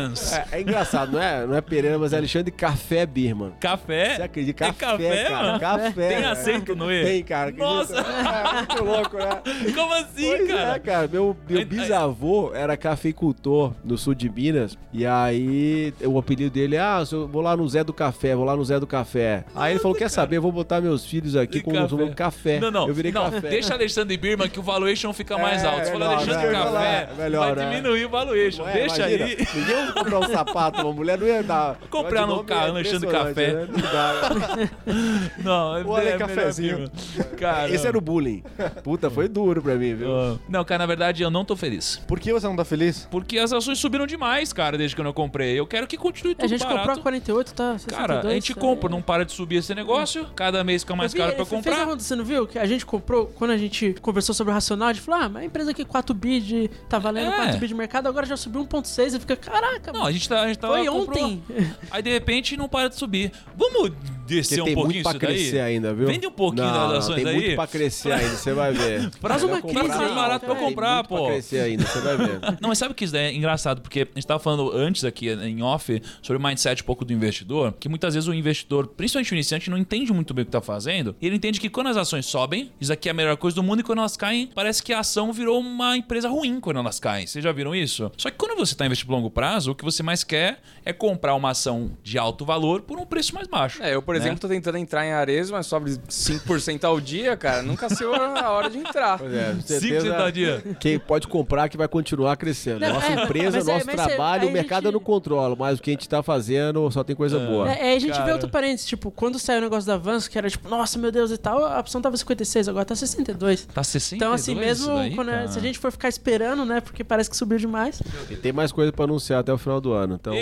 Speaker 2: Kardashians,
Speaker 4: É, é engraçado, não é, não é Pereira, mas é Alexandre Café Birman.
Speaker 2: café.
Speaker 4: Você acredita?
Speaker 2: Tem
Speaker 4: Café, cara.
Speaker 2: mano?
Speaker 4: Café.
Speaker 2: Tem
Speaker 4: né?
Speaker 2: acento no E?
Speaker 4: Tem, cara.
Speaker 2: Nossa.
Speaker 4: É, muito louco, né?
Speaker 2: Como assim,
Speaker 4: Pois
Speaker 2: cara?
Speaker 4: É, cara. Meu, meu bisavô era cafeicultor no sul de Minas. E aí o apelido dele é: Ah, eu vou lá no Zé do Café, vou lá no Zé do Café. Aí ele falou: Quer saber? Eu vou botar meus filhos aqui com o nome café.
Speaker 2: Não, não.
Speaker 4: Eu virei
Speaker 2: não,
Speaker 4: café.
Speaker 2: deixa Alexandre Birman que o valuation fica mais
Speaker 4: É,
Speaker 2: alto. Se for
Speaker 4: melhor,
Speaker 2: Alexandre
Speaker 4: né?
Speaker 2: Café,
Speaker 4: Melhor,
Speaker 2: vai
Speaker 4: né?
Speaker 2: diminuir o valuation.
Speaker 4: Ué,
Speaker 2: deixa aí.
Speaker 4: Ninguém comprar um sapato, uma mulher não ia dar.
Speaker 2: Comprar no carro,
Speaker 4: é
Speaker 2: Alexandre
Speaker 4: impressionante,
Speaker 2: Café.
Speaker 4: né? Não dá.
Speaker 2: Não, é,
Speaker 3: O
Speaker 2: é melhor
Speaker 3: Cafezinho.
Speaker 2: Cara,
Speaker 4: Esse era o bullying. Puta, foi duro pra mim, viu?
Speaker 2: Ah. Não, cara, na verdade eu não tô feliz.
Speaker 3: Por que você não tá feliz?
Speaker 2: Porque as ações subiram demais, cara, desde que eu não comprei. Eu quero que continue tudo
Speaker 5: A gente
Speaker 2: barato.
Speaker 5: comprou a 48, tá? 62,
Speaker 2: Cara, a gente
Speaker 5: é.
Speaker 2: compra, não para de subir esse negócio. Cada mês fica mais
Speaker 5: vi,
Speaker 2: caro pra
Speaker 5: ele fez
Speaker 2: comprar.
Speaker 5: a ronda, você não viu? Que a gente comprou, quando a gente conversou sobre o racional, a gente falou, ah, mas a empresa aqui 4 bi de, tá valendo
Speaker 2: É.
Speaker 5: 4 bi de mercado, agora já subiu 1.6 e fica, caraca,
Speaker 2: Não, a gente tá. A gente
Speaker 5: foi ontem.
Speaker 2: Aí de repente não para de subir. Vamos descer um
Speaker 4: tem
Speaker 2: pouquinho
Speaker 4: muito pra
Speaker 2: isso daí?
Speaker 4: crescer ainda, viu?
Speaker 2: Vende um pouquinho
Speaker 4: não,
Speaker 2: das
Speaker 4: não,
Speaker 2: ações
Speaker 4: tem
Speaker 2: aí.
Speaker 4: muito pra crescer ainda, você vai ver.
Speaker 5: Faz uma crise
Speaker 2: mais barato pra comprar,
Speaker 4: muito
Speaker 2: pô.
Speaker 4: Pra crescer ainda, você vai ver.
Speaker 2: Não, mas sabe que isso daí é engraçado, porque a gente tava falando antes aqui em off sobre o mindset um pouco do investidor, que muitas vezes o investidor, principalmente o iniciante, não entende muito bem o que tá fazendo. E ele entende que quando as ações sobem, isso aqui é a melhor coisa do mundo, e quando elas caem, parece que a ação virou uma empresa ruim quando elas caem. Vocês já viram isso? Só que quando você está investindo por longo prazo, o que você mais quer é comprar uma ação de alto valor por um preço mais baixo.
Speaker 6: É, eu, por
Speaker 2: né?
Speaker 6: exemplo, tô tentando entrar em Arezo, mas sobe 5% ao dia, cara. Nunca sei a hora de entrar.
Speaker 4: Pois é,
Speaker 2: 5% ao dia.
Speaker 4: Quem pode comprar que vai continuar crescendo.
Speaker 5: Não,
Speaker 4: Nossa
Speaker 5: é,
Speaker 4: empresa,
Speaker 5: mas é-
Speaker 4: nosso
Speaker 5: mas é-
Speaker 4: trabalho, o mercado eu não controlo, mas o que a gente tá fazendo só tem coisa boa.
Speaker 5: É, aí a gente
Speaker 2: Cara.
Speaker 5: vê outro parênteses, tipo, quando saiu o negócio da Vans, que era tipo, nossa, meu Deus e tal, a opção tava 56, agora tá 62.
Speaker 2: Tá 62
Speaker 5: Então, assim, mesmo
Speaker 2: daí,
Speaker 5: quando,
Speaker 2: cara?
Speaker 5: se a gente for ficar esperando, né, porque parece que subiu demais.
Speaker 4: E tem mais coisa pra anunciar até o final do ano. Então,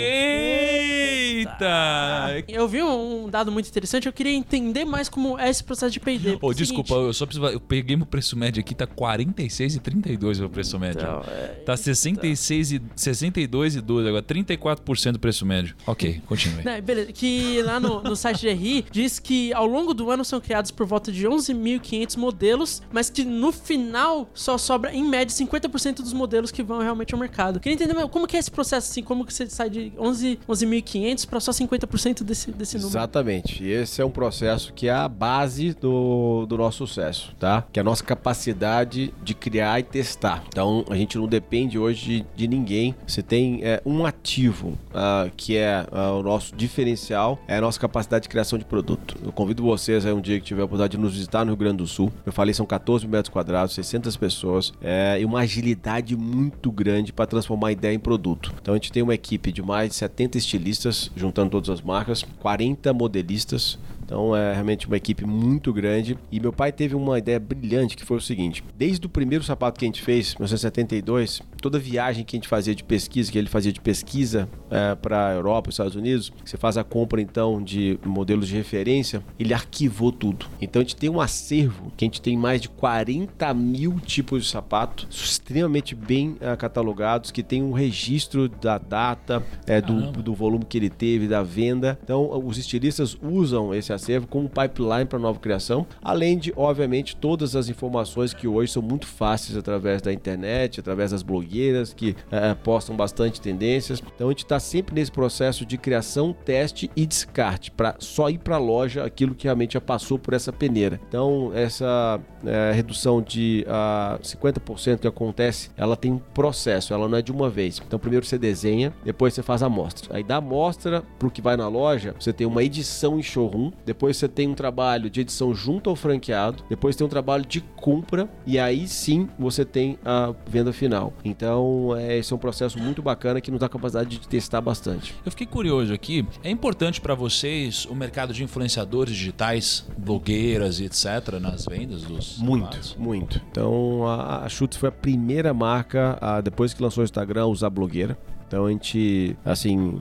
Speaker 2: Eita!
Speaker 5: Eu vi um dado muito interessante, eu queria entender mais como é esse processo de P&D.
Speaker 2: Ô,
Speaker 5: porque o
Speaker 2: desculpa,
Speaker 5: seguinte,
Speaker 2: eu só preciso. Eu peguei meu preço médio aqui, tá 46 e 32 o preço médio.
Speaker 5: Então, é,
Speaker 2: Tá 66 e 62 e 12, agora 34% do preço médio. Ok, continue.
Speaker 5: Né, beleza, que lá no, no site de RI diz que ao longo do ano são criados por volta de 11.500 modelos, mas que no final só sobra em média 50% dos modelos que vão realmente ao mercado. Queria entender como que é esse processo assim, como que você sai de 11 11.500 para só 50% desse, desse número.
Speaker 4: Exatamente. Esse é um processo que é a base do, do nosso sucesso, tá? Que é a nossa capacidade de criar e testar. Então, a gente não depende hoje de, de ninguém. Você tem é, um ativo ah, que é ah, o nosso diferencial, é a nossa capacidade de criação de produto. Eu convido vocês aí um dia que tiver a oportunidade de nos visitar no Rio Grande do Sul. Eu falei, são 14 metros quadrados, 600 pessoas é, e uma agilidade muito grande para transformar ideia em produto. Então, a gente tem uma equipe de mais de 70 estilistas, juntando todas as marcas, 40 modelistas. pistas Então é realmente uma equipe muito grande. E meu pai teve uma ideia brilhante que foi o seguinte: desde o primeiro sapato que a gente fez, em 1972, toda viagem que a gente fazia de pesquisa, que ele fazia de pesquisa é, para a Europa, Estados Unidos, você faz a compra então de modelos de referência, ele arquivou tudo. Então a gente tem um acervo que a gente tem mais de 40 mil tipos de sapato, extremamente bem ah, catalogados, que tem um registro da data, é, do, do volume que ele teve, da venda. Então os estilistas usam esse acervo como pipeline para nova criação, além de, obviamente, todas as informações que hoje são muito fáceis através da internet, através das blogueiras que eh, postam bastante tendências. Então a gente está sempre nesse processo de criação, teste e descarte para só ir para a loja aquilo que realmente já passou por essa peneira. Então essa eh, redução de ah, 50% que acontece, ela tem um processo, ela não é de uma vez. Então primeiro você desenha, depois você faz a amostra. Aí da amostra para o que vai na loja, você tem uma edição em showroom, depois você tem um trabalho de edição junto ao franqueado, depois tem um trabalho de compra e aí sim você tem a venda final. Então, é, esse é um processo muito bacana que nos dá capacidade de testar bastante.
Speaker 2: Eu fiquei curioso aqui. É importante pra vocês o mercado de influenciadores digitais, blogueiras e etc. nas vendas dos
Speaker 4: Muito, muito. Então, a, a Schutz foi a primeira marca, a, depois que lançou o Instagram, a usar blogueira. Então a gente, assim,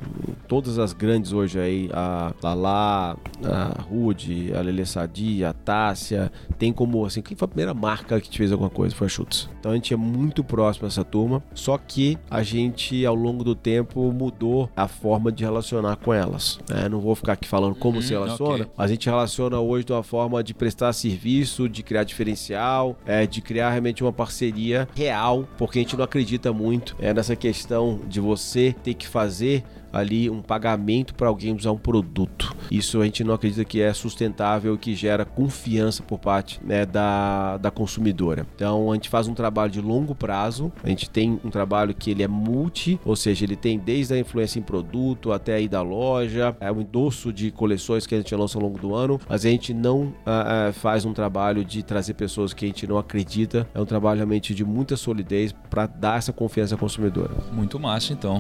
Speaker 4: todas as grandes hoje aí, a Lala, a Rude, a Lele Sadi, a Tássia, tem como, assim, quem foi a primeira marca que fez alguma coisa? Foi a Schutz. Então a gente é muito próximo dessa turma, só que a gente, ao longo do tempo, mudou a forma de relacionar com elas. né? Não vou ficar aqui falando como
Speaker 2: Uhum,
Speaker 4: se relaciona,
Speaker 2: ok.
Speaker 4: a gente relaciona hoje de uma forma de prestar serviço, de criar diferencial, é, de criar realmente uma parceria real, porque a gente não acredita muito é, nessa questão de você ter que fazer ali um pagamento para alguém usar um produto. Isso a gente não acredita que é sustentável, que gera confiança por parte né, da, da consumidora. Então a gente faz um trabalho de longo prazo, a gente tem um trabalho que ele é multi, ou seja, ele tem desde a influência em produto até aí da loja, é um endosso de coleções que a gente lança ao longo do ano, mas a gente não ah, ah, faz um trabalho de trazer pessoas que a gente não acredita, é um trabalho realmente de muita solidez para dar essa confiança à consumidora.
Speaker 2: Muito massa, então.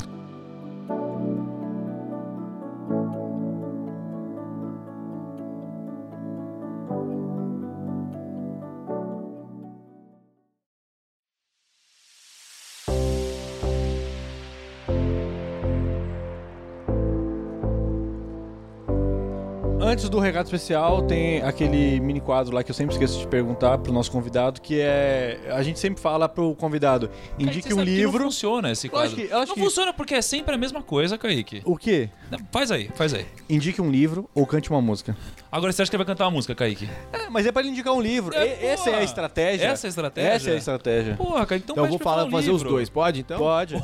Speaker 3: Do recado especial, tem aquele mini quadro lá que eu sempre esqueço de perguntar pro nosso convidado, que é. A gente sempre fala pro convidado, indique
Speaker 2: Você
Speaker 3: um livro.
Speaker 2: Não funciona esse quadro.
Speaker 3: que-
Speaker 2: não
Speaker 3: que-
Speaker 2: funciona porque é sempre a mesma coisa, Kaique.
Speaker 3: O quê?
Speaker 2: Faz aí, faz aí.
Speaker 3: Indique um livro ou cante uma música.
Speaker 2: Agora você acha que vai cantar uma música, Kaique?
Speaker 3: É, mas é pra ele indicar um livro.
Speaker 2: É,
Speaker 3: E- essa é a estratégia.
Speaker 2: Essa é a estratégia?
Speaker 3: Essa é a estratégia.
Speaker 2: Porra, Kaique, então,
Speaker 4: Então eu vou falar,
Speaker 2: um
Speaker 4: fazer os
Speaker 2: livro.
Speaker 4: dois, pode então?
Speaker 3: Pode.
Speaker 4: O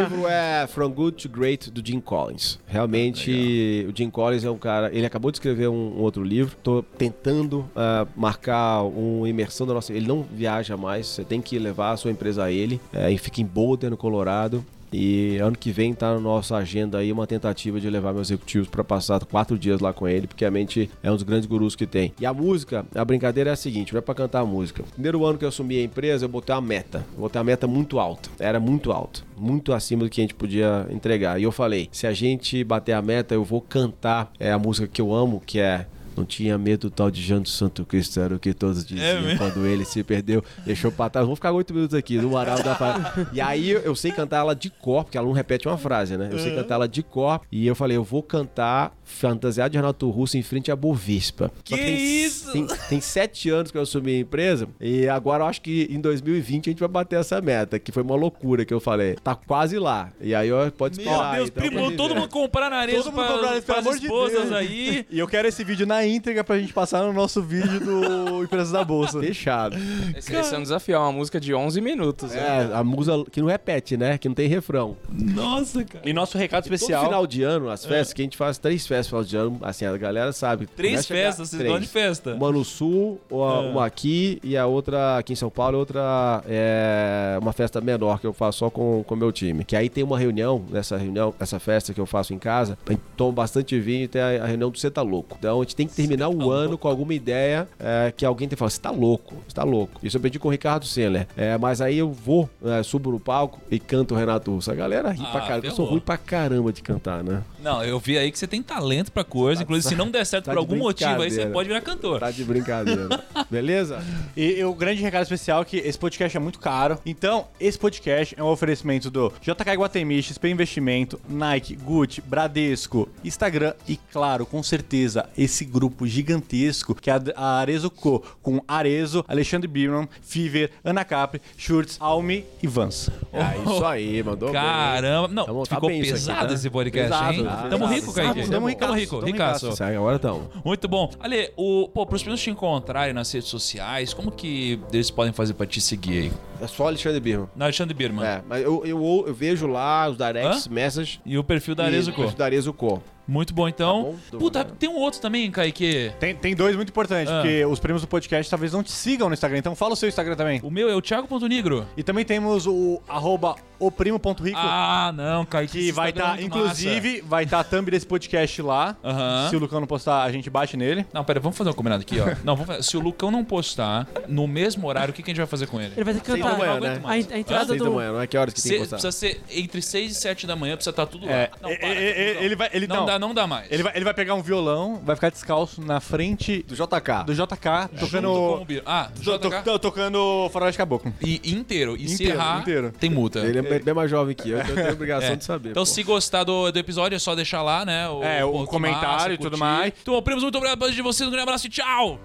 Speaker 4: livro é From Good to Great do Jim Collins. Realmente, o Jim Collins é um cara. Ele acabou de escrever um, um outro livro. Tô tentando ah, marcar uma imersão da nossa. Ele não viaja mais. Você tem que levar a sua empresa a ele. É, e fica em Boulder, no Colorado. E ano que vem tá na nossa agenda aí uma tentativa de levar meus executivos para passar quatro dias lá com ele, porque a mente é um dos grandes gurus que tem. E a música, a brincadeira é a seguinte: não é para cantar a música. Primeiro ano que eu assumi a empresa, eu botei uma meta. Eu botei uma meta muito alta. Era muito alta. Muito acima do que a gente podia entregar. E eu falei: se a gente bater a meta, eu vou cantar é, a música que eu amo, que é. Não tinha medo tal de Janto Santo Cristo, era o que todos diziam
Speaker 2: mesmo?
Speaker 4: quando ele se perdeu, deixou pra trás. Vamos ficar oito minutos aqui, no Aral da Fa- E aí eu sei cantar ela de cor, porque ela não repete uma frase, né? Eu sei cantar ela de cor. E eu falei, eu vou cantar Fantasiado de Renato Russo em frente à Bovispa.
Speaker 2: Que
Speaker 4: tem,
Speaker 2: isso?
Speaker 4: Tem, tem sete anos que eu assumi a empresa. E agora eu acho que em 2020 a gente vai bater essa meta, que foi uma loucura que eu falei. Tá quase lá. E aí ó, pode
Speaker 2: Meu
Speaker 4: esperar.
Speaker 2: Deus,
Speaker 4: então,
Speaker 2: primo, todo mundo comprar na Arezzo
Speaker 3: Todo mundo
Speaker 2: pra,
Speaker 3: comprar
Speaker 2: pras
Speaker 3: amor de
Speaker 2: esposas
Speaker 3: Deus.
Speaker 2: aí.
Speaker 3: E eu quero esse vídeo na íntegra pra gente passar no nosso vídeo do Empresas da Bolsa.
Speaker 4: Fechado.
Speaker 6: Esse, esse é um desafio, é uma música de 11 minutos. né?
Speaker 4: É, a musa que não repete, né? Que não tem refrão.
Speaker 2: Nossa, cara.
Speaker 3: E nosso recado
Speaker 4: Todo
Speaker 3: especial.
Speaker 4: final de ano, as festas, que a gente faz três festas no final de ano, assim, a galera sabe.
Speaker 2: Três festas, vocês gostam de festa.
Speaker 4: Uma no sul, uma, uma aqui e a outra aqui em São Paulo e outra é uma festa menor que eu faço só com o meu time. Que aí tem uma reunião, nessa reunião, essa festa que eu faço em casa, a gente toma bastante vinho e tem a, a reunião do Você Tá Louco. Então a gente tem que terminar o ano com alguma ideia é, que alguém tem que falar, você tá louco, você tá louco. Isso eu aprendi com o Ricardo Seller. É, mas aí eu vou, é, subo no palco e canto o Renato Russo. A galera ri
Speaker 2: Ah,
Speaker 4: pra caramba. Eu sou ruim pra caramba de cantar, né?
Speaker 2: Não, eu vi aí que você tem talento pra coisa. Inclusive, se não der certo
Speaker 4: tá
Speaker 2: por
Speaker 4: de
Speaker 2: algum motivo aí, você pode virar cantor.
Speaker 4: Tá de brincadeira. Beleza?
Speaker 3: E o grande recado especial é que esse podcast é muito caro. Então, esse podcast é um oferecimento do JK Guatemi, XP Investimento, Nike, Gucci, Bradesco, Instagram e, claro, com certeza, esse grupo gigantesco que é a- Arezo Co, com Arezo, Alexandre Birman, Fiverr, Ana Capri, Schurtz, Almi e Vans.
Speaker 4: É isso aí, mandou bem.
Speaker 2: Caramba. Não,
Speaker 4: Tamo- tá
Speaker 2: ficou
Speaker 4: bem
Speaker 2: pesado
Speaker 4: tá?
Speaker 2: esse podcast,
Speaker 3: Pesado,
Speaker 2: hein?
Speaker 3: pesado.
Speaker 2: Tamo rico, Kaique.
Speaker 3: Tamo
Speaker 2: rico,
Speaker 3: tamo
Speaker 2: ricaço.
Speaker 3: ricaço.
Speaker 4: Sai, agora estamos.
Speaker 2: Muito bom. Ale, o, pô, pros pessoas te encontrarem nas redes sociais, como que eles podem fazer pra te seguir aí?
Speaker 4: É só Alexandre Birman.
Speaker 2: Na Alexandre Birman.
Speaker 4: É, mas eu, eu, eu vejo lá os directs, messages.
Speaker 2: E o perfil da Arezo Co.
Speaker 4: e Da Arezo Co.
Speaker 2: Muito bom, então.
Speaker 4: Tá bom?
Speaker 2: Puta, tem um outro também, Kaique.
Speaker 3: Tem, tem dois muito importantes,
Speaker 2: Ah.
Speaker 3: porque os prêmios do podcast talvez não te sigam no Instagram, então fala o seu Instagram também.
Speaker 2: O meu é o Thiago.negro.
Speaker 3: E também temos o arroba oprimo.rico,
Speaker 2: Ah, não, Kaique.
Speaker 3: que vai estar,
Speaker 2: é muito massa.
Speaker 3: inclusive, vai estar a thumb desse podcast lá. Se o Lucão não postar, a gente bate nele.
Speaker 2: Não, pera, vamos fazer um combinado aqui, ó. Não, vamos fazer. Se o Lucão não postar no mesmo horário, o que, que a gente vai fazer com ele?
Speaker 5: Ele vai ter que
Speaker 4: Seis da
Speaker 5: cantar.
Speaker 4: manhã, né?
Speaker 5: A, a entrada
Speaker 4: da
Speaker 5: do.
Speaker 4: manhã, não é que horas que tem
Speaker 2: Se-
Speaker 4: que postar?
Speaker 2: precisa ser entre 6 e 7 da manhã, precisa estar tudo lá.
Speaker 3: É,
Speaker 2: Não,
Speaker 3: e-
Speaker 2: para,
Speaker 3: e- e-
Speaker 2: não.
Speaker 3: ele vai, ele
Speaker 2: não,
Speaker 3: não,
Speaker 2: dá, não dá mais.
Speaker 3: Ele vai, ele vai pegar um violão, vai ficar descalço na frente
Speaker 4: Do JK.
Speaker 3: do JK,
Speaker 2: o
Speaker 3: tocando.
Speaker 2: Ah,
Speaker 3: to-
Speaker 2: JK.
Speaker 3: to- tocando Faroeste Caboclo.
Speaker 2: E inteiro. E se
Speaker 3: Inteiro,
Speaker 2: errar,
Speaker 3: inteiro.
Speaker 2: tem multa.
Speaker 4: Ele é bem mais jovem que eu, então eu tenho a obrigação
Speaker 2: É.
Speaker 4: de saber.
Speaker 2: Então,
Speaker 4: pô.
Speaker 2: se gostar do, do episódio, é só deixar lá, né? O,
Speaker 3: É,
Speaker 2: que
Speaker 3: comentário
Speaker 2: massa,
Speaker 3: e tudo
Speaker 2: curtir.
Speaker 3: mais.
Speaker 2: Então, primos, muito obrigado por de vocês. Um grande abraço e tchau!